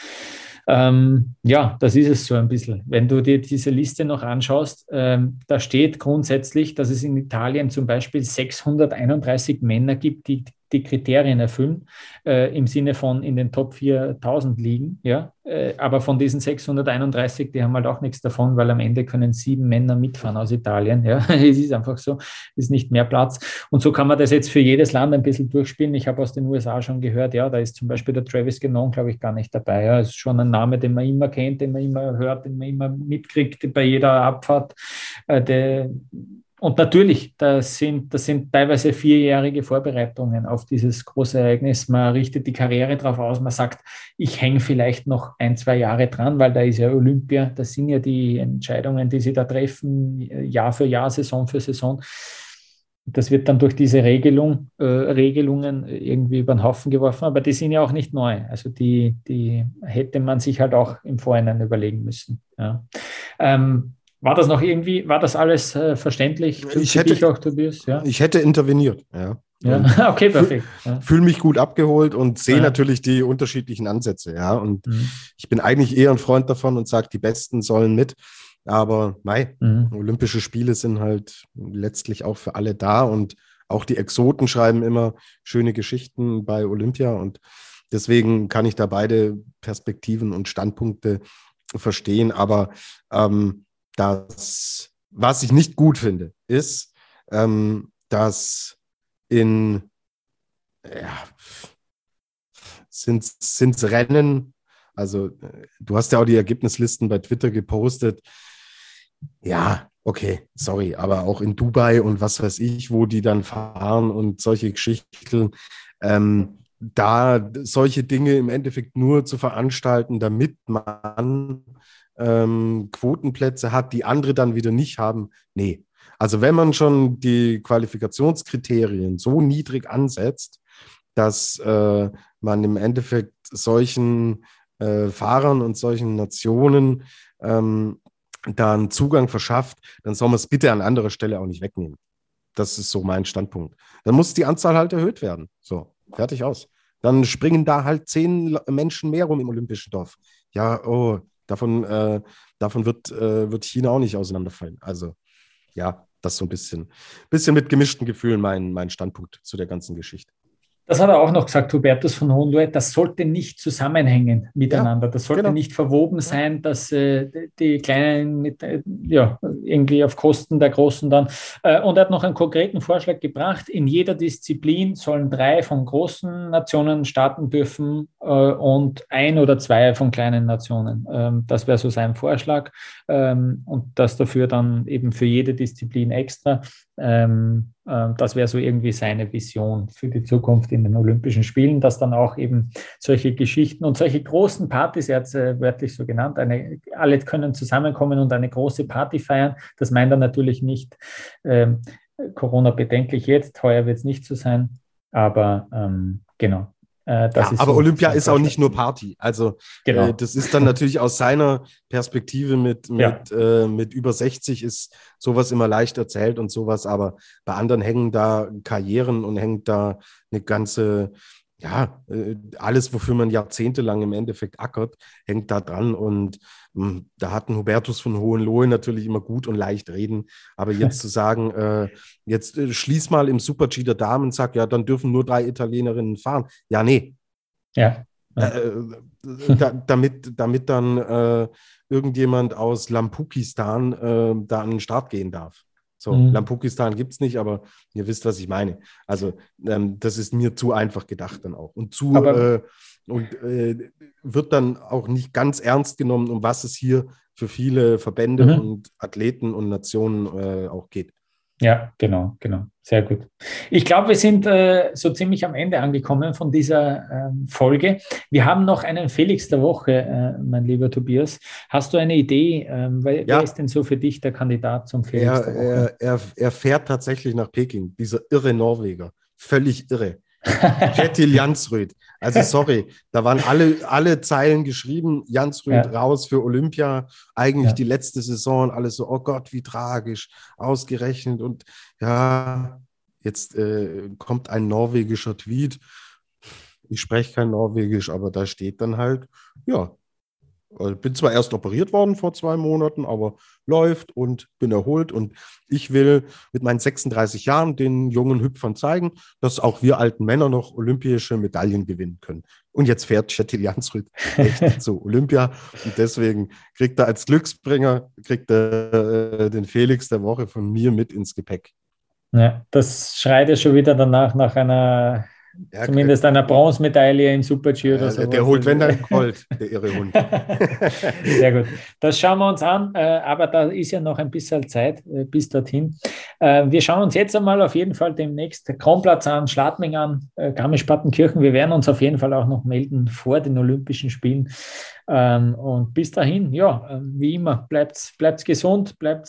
[SPEAKER 2] Ähm, ja, das ist es so ein bisschen. Wenn du dir diese Liste noch anschaust, ähm, da steht grundsätzlich, dass es in Italien zum Beispiel 631 Männer gibt, die die Kriterien erfüllen, äh, im Sinne von in den Top 4000 liegen. Ja? Äh, aber von diesen 631, die haben halt auch nichts davon, weil am Ende können sieben Männer mitfahren aus Italien. Ja? es ist einfach so, es ist nicht mehr Platz. Und so kann man das jetzt für jedes Land ein bisschen durchspielen. Ich habe aus den USA schon gehört, ja, da ist zum Beispiel der Travis Genon, glaube ich, gar nicht dabei. Ja? Ist schon ein Name, den man immer kennt, den man immer hört, den man immer mitkriegt bei jeder Abfahrt. Äh, der, und natürlich, das sind, das sind teilweise vierjährige Vorbereitungen auf dieses große Ereignis. Man richtet die Karriere darauf aus, man sagt, ich hänge vielleicht noch ein, zwei Jahre dran, weil da ist ja Olympia, das sind ja die Entscheidungen, die sie da treffen, Jahr für Jahr, Saison für Saison. Das wird dann durch diese Regelung, äh, Regelungen irgendwie über den Haufen geworfen, aber die sind ja auch nicht neu. Also die, die hätte man sich halt auch im Vorhinein überlegen müssen. Ja. Ähm, war das noch irgendwie, war das alles äh, verständlich
[SPEAKER 3] für, ich hätte, dich auch, Tobias? Ja? Ich hätte interveniert, ja.
[SPEAKER 2] Ja, okay, perfekt. Ja.
[SPEAKER 3] Fühle mich gut abgeholt und sehe natürlich die unterschiedlichen Ansätze, ja. Und mhm. ich bin eigentlich eher ein Freund davon und sage, die Besten sollen mit. Aber mei, mhm. Olympische Spiele sind halt letztlich auch für alle da und auch die Exoten schreiben immer schöne Geschichten bei Olympia und deswegen kann ich da beide Perspektiven und Standpunkte verstehen. Aber ähm, dass, was ich nicht gut finde, ist, ähm, dass in, ja, sind es Rennen, also du hast ja auch die Ergebnislisten bei Twitter gepostet. Ja, okay, sorry, aber auch in Dubai und was weiß ich, wo die dann fahren und solche Geschichten, ähm, da solche Dinge im Endeffekt nur zu veranstalten, damit man ähm, Quotenplätze hat, die andere dann wieder nicht haben. Nee. Also wenn man schon die Qualifikationskriterien so niedrig ansetzt, dass äh, man im Endeffekt solchen äh, Fahrern und solchen Nationen ähm, dann Zugang verschafft, dann soll man es bitte an anderer Stelle auch nicht wegnehmen. Das ist so mein Standpunkt. Dann muss die Anzahl halt erhöht werden. So, fertig aus. Dann springen da halt zehn Menschen mehr rum im Olympischen Dorf. Ja, oh, Davon, äh, davon wird, äh, wird China auch nicht auseinanderfallen. Also ja, das so ein bisschen, bisschen mit gemischten Gefühlen mein, mein Standpunkt zu der ganzen Geschichte.
[SPEAKER 2] Das hat er auch noch gesagt, Hubertus von Hohenlohe, das sollte nicht zusammenhängen miteinander. das sollte genau. nicht verwoben sein, dass äh, die Kleinen mit, äh, ja, irgendwie auf Kosten der Großen dann. Äh, und er hat noch einen konkreten Vorschlag gebracht. In jeder Disziplin sollen drei von großen Nationen starten dürfen äh, und ein oder zwei von kleinen Nationen. Ähm, das wäre so sein Vorschlag. Ähm, und das dafür dann eben für jede Disziplin extra. Ähm, äh, das wäre so irgendwie seine Vision für die Zukunft in den Olympischen Spielen, dass dann auch eben solche Geschichten und solche großen Partys, er hat es äh, wörtlich so genannt, eine, alle können zusammenkommen und eine große Party feiern. Das meint er natürlich nicht ähm, Corona-bedenklich jetzt, heuer wird es nicht so sein, aber ähm, genau,
[SPEAKER 3] äh, ja, aber so Olympia ist auch nicht nur Party. Also genau. äh, das ist dann natürlich aus seiner Perspektive mit, mit, ja. äh, mit über 60 ist sowas immer leicht erzählt und sowas, aber bei anderen hängen da Karrieren und hängt da eine ganze ja, äh, alles, wofür man jahrzehntelang im Endeffekt ackert, hängt da dran. Und mh, hm, da hatten Hubertus von Hohenlohe natürlich immer gut und leicht reden. Aber jetzt zu sagen, äh, jetzt äh, schließ mal im Super-G der Damen, sag, ja, dann dürfen nur drei Italienerinnen fahren. Ja, nee.
[SPEAKER 2] Ja.
[SPEAKER 3] ja. Äh, äh, da, damit, damit dann äh, irgendjemand aus Lampukistan da an den Start gehen darf. So, mhm. Lampukistan gibt es nicht, aber ihr wisst, was ich meine. Also, ähm, das ist mir zu einfach gedacht dann auch. Und zu äh, und äh, wird dann auch nicht ganz ernst genommen, um was es hier für viele Verbände mhm. und Athleten und Nationen äh, auch geht.
[SPEAKER 2] Ja, genau, genau. Sehr gut. Ich glaube, wir sind äh, so ziemlich am Ende angekommen von dieser ähm, Folge. Wir haben noch einen Felix der Woche, äh, mein lieber Tobias. Hast du eine Idee? Ähm, wer, ja. wer, ist denn so für dich der Kandidat zum Felix
[SPEAKER 3] er, der Woche? Er, er, er fährt tatsächlich nach Peking, dieser irre Norweger. Völlig irre. Jettil Jansrud. Also sorry, da waren alle, alle Zeilen geschrieben, Jansrud ja. raus für Olympia, eigentlich ja. die letzte Saison, alles so, oh Gott, wie tragisch, ausgerechnet und ja, jetzt äh, kommt ein norwegischer Tweet. Ich spreche kein Norwegisch, aber da steht dann halt, ja, bin zwar erst operiert worden vor zwei Monaten, aber läuft und bin erholt. Und ich will mit meinen 36 Jahren den jungen Hüpfern zeigen, dass auch wir alten Männer noch olympische Medaillen gewinnen können. Und jetzt fährt Chettil Jansrud echt zu Olympia. Und deswegen kriegt er als Glücksbringer kriegt er, äh, den Felix der Woche von mir mit ins Gepäck.
[SPEAKER 2] Ja, das schreit ja schon wieder danach nach einer ja, Zumindest einer Bronzemedaille im Super-G oder so.
[SPEAKER 3] Der holt, wenn dann Gold, der irre Hund.
[SPEAKER 2] Sehr gut. Das schauen wir uns an, äh, aber da ist ja noch ein bisschen Zeit äh, bis dorthin. Äh, wir schauen uns jetzt einmal auf jeden Fall demnächst Kronplatz an, Schladming an, Garmisch-Partenkirchen. Wir werden uns auf jeden Fall auch noch melden vor den Olympischen Spielen. Ähm, und bis dahin, ja, wie immer, bleibt, bleibt gesund, bleibt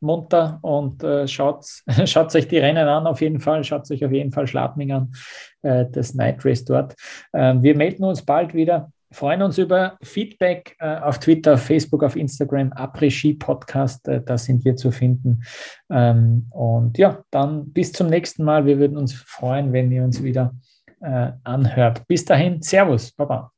[SPEAKER 2] munter und äh, schaut, schaut euch die Rennen an auf jeden Fall, schaut euch auf jeden Fall Schladming an, äh, das Night Race dort. Ähm, wir melden uns bald wieder, freuen uns über Feedback äh, auf Twitter, auf Facebook, auf Instagram, Après-Ski Podcast, äh, da sind wir zu finden. Ähm, und ja, dann bis zum nächsten Mal. Wir würden uns freuen, wenn ihr uns wieder äh, anhört. Bis dahin, Servus, Baba.